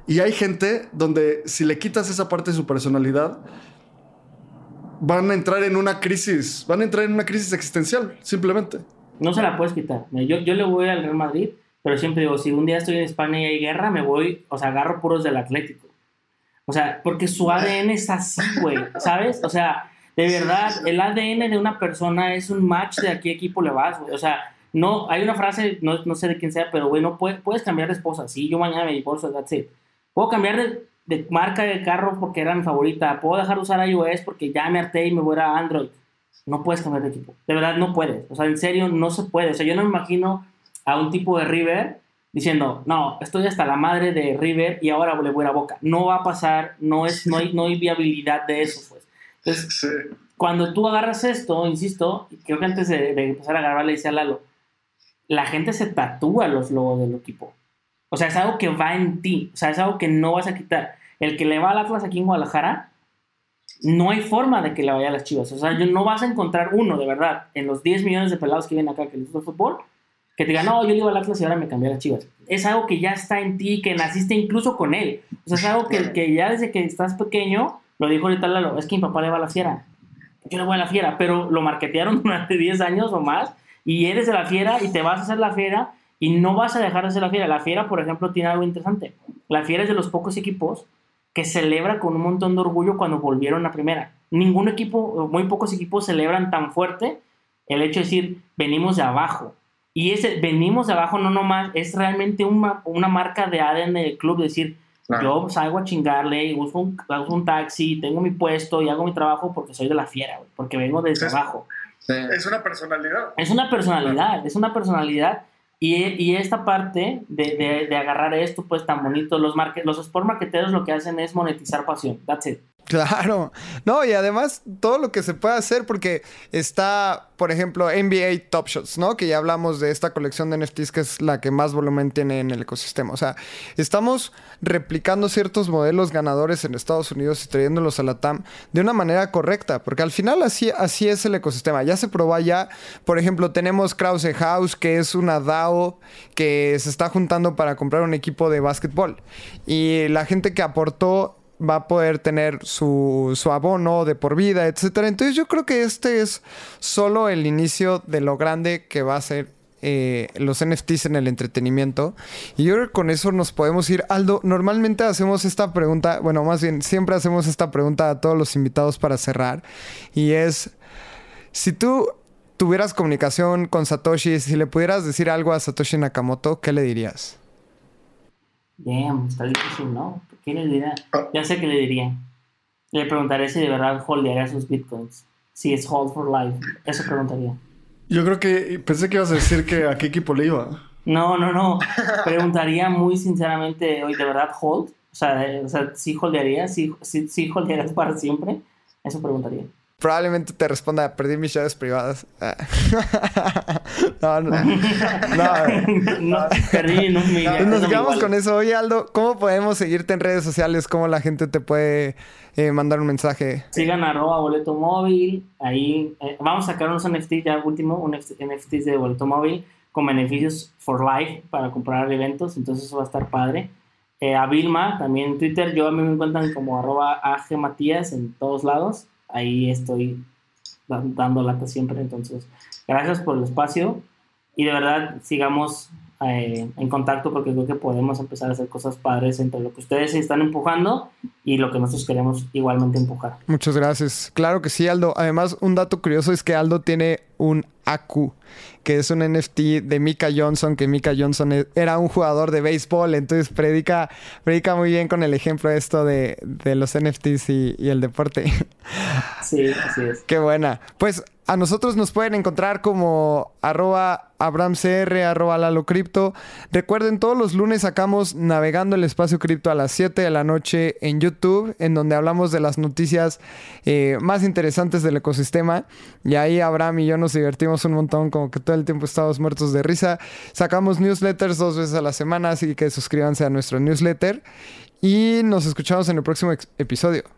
Y hay gente donde si le quitas esa parte de su personalidad, van a entrar en una crisis, van a entrar en una crisis existencial, simplemente. No se la puedes quitar. Yo, yo le voy al Real Madrid, pero siempre digo, si un día estoy en España y hay guerra, me voy, o sea, agarro puros del Atlético. O sea, porque su ADN es así, güey, ¿sabes? O sea, de verdad, el ADN de una persona es un match de a qué equipo le vas, güey. O sea, no, hay una frase, no, no sé de quién sea, pero güey, no puedes, puedes cambiar de esposa. Sí, yo mañana me divorcio, that's it. Puedo cambiar de, de, marca de carro porque era mi favorita. Puedo dejar de usar iOS porque ya me harté y me voy a Android. No puedes cambiar de equipo. De verdad, no puedes. O sea, en serio, no se puede. O sea, yo no me imagino a un tipo de River diciendo, no, estoy hasta la madre de River y ahora le voy a Boca. No va a pasar, no, es, no, hay, no hay viabilidad de eso, Entonces, cuando tú agarras esto, insisto, creo que antes de, de empezar a grabar le decía a Lalo, la gente se tatúa los logos del equipo. O sea, es algo que va en ti. O sea, es algo que no vas a quitar. El que le va al Atlas aquí en Guadalajara, no hay forma de que le vaya a las chivas. O sea, no vas a encontrar uno, de verdad, en los 10 millones de pelados que vienen acá que les gusta el fútbol, que te diga, no, yo le iba al Atlas y ahora me cambié a las chivas. Es algo que ya está en ti, que naciste incluso con él. O sea, es algo que, que ya desde que estás pequeño, lo dijo ahorita Lalo, es que mi papá le va a la fiera. Yo le voy a la fiera, pero lo marketearon durante 10 años o más y eres de la fiera y te vas a hacer la fiera y no vas a dejar de ser la fiera. La fiera, por ejemplo, tiene algo interesante. La fiera es de los pocos equipos que celebra con un montón de orgullo cuando volvieron a primera. Ningún equipo, muy pocos equipos celebran tan fuerte el hecho de decir, venimos de abajo. Y ese venimos de abajo no nomás, es realmente una, una marca de ADN del club, decir, yo salgo a chingarle, uso un, un, taxi, tengo mi puesto y hago mi trabajo porque soy de la fiera, porque vengo desde abajo. Es una personalidad. Es una personalidad, es una personalidad. Y, y esta parte de, de, de, agarrar esto, pues tan bonito, los, market, los sport marketeros lo que hacen es monetizar pasión. That's it. Claro. No, y además todo lo que se puede hacer porque está, por ejemplo, NBA Top Shots, ¿no? Que ya hablamos de esta colección de NFTs que es la que más volumen tiene en el ecosistema. O sea, estamos replicando ciertos modelos ganadores en Estados Unidos y trayéndolos a la TAM de una manera correcta, porque al final así, así es el ecosistema. Ya se probó ya, por ejemplo, tenemos Krause House, que es una DAO que se está juntando para comprar un equipo de básquetbol. Y la gente que aportó va a poder tener su, su, abono de por vida, etcétera. Entonces yo creo que este es solo el inicio de lo grande que va a ser eh, los NFTs en el entretenimiento. Y yo creo que con eso nos podemos ir. Aldo, normalmente hacemos esta pregunta, bueno, más bien siempre hacemos esta pregunta a todos los invitados para cerrar. Y es, si tú tuvieras comunicación con Satoshi, si le pudieras decir algo a Satoshi Nakamoto, ¿qué le dirías? Damn, está difícil, ¿no? ¿Qué le diría? Ya sé qué le diría. Le preguntaré si de verdad holdearía sus bitcoins. Si es hold for life. Eso preguntaría. Yo creo que pensé que ibas a decir que a qué equipo le iba. No, no, no. Preguntaría muy sinceramente, hoy de verdad hold. O sea, o sea sí holdearía, sí, sí, sí holdearías para siempre. Eso preguntaría. Probablemente te responda, perdí mis llaves privadas. no, no, no, no, perdí un millón. Nos quedamos con eso. Oye, Aldo, ¿cómo podemos seguirte en redes sociales? ¿Cómo la gente te puede eh, mandar un mensaje? Sigan arroba boleto móvil. Ahí eh, vamos a sacar unos NFTs ya último, un NFTs de boleto móvil con beneficios for life para comprar eventos. Entonces eso va a estar padre. Eh, a Vilma, también en Twitter. Yo a mí me encuentran como arroba Matías en todos lados ahí estoy dando lata siempre. Entonces, gracias por el espacio y de verdad sigamos eh, en contacto porque creo que podemos empezar a hacer cosas padres entre lo que ustedes están empujando y lo que nosotros queremos igualmente empujar. Muchas gracias. Claro que sí, Aldo. Además, un dato curioso es que Aldo tiene un ACU, que es un NFT de Mika Johnson, que Mika Johnson e-, era un jugador de béisbol, entonces predica, predica muy bien con el ejemplo esto de, de los NFTs y, y, el deporte. sí, así es. Qué buena. Pues a nosotros nos pueden encontrar como arroba abramcr, arroba lalocripto. Recuerden, todos los lunes sacamos Navegando el Espacio Cripto a las 7 de la noche en YouTube, en donde hablamos de las noticias eh, más interesantes del ecosistema. Y ahí Abraham y yo nos divertimos un montón, como que todo el tiempo estamos muertos de risa. Sacamos newsletters dos veces a la semana, así que suscríbanse a nuestro newsletter. Y nos escuchamos en el próximo episodio.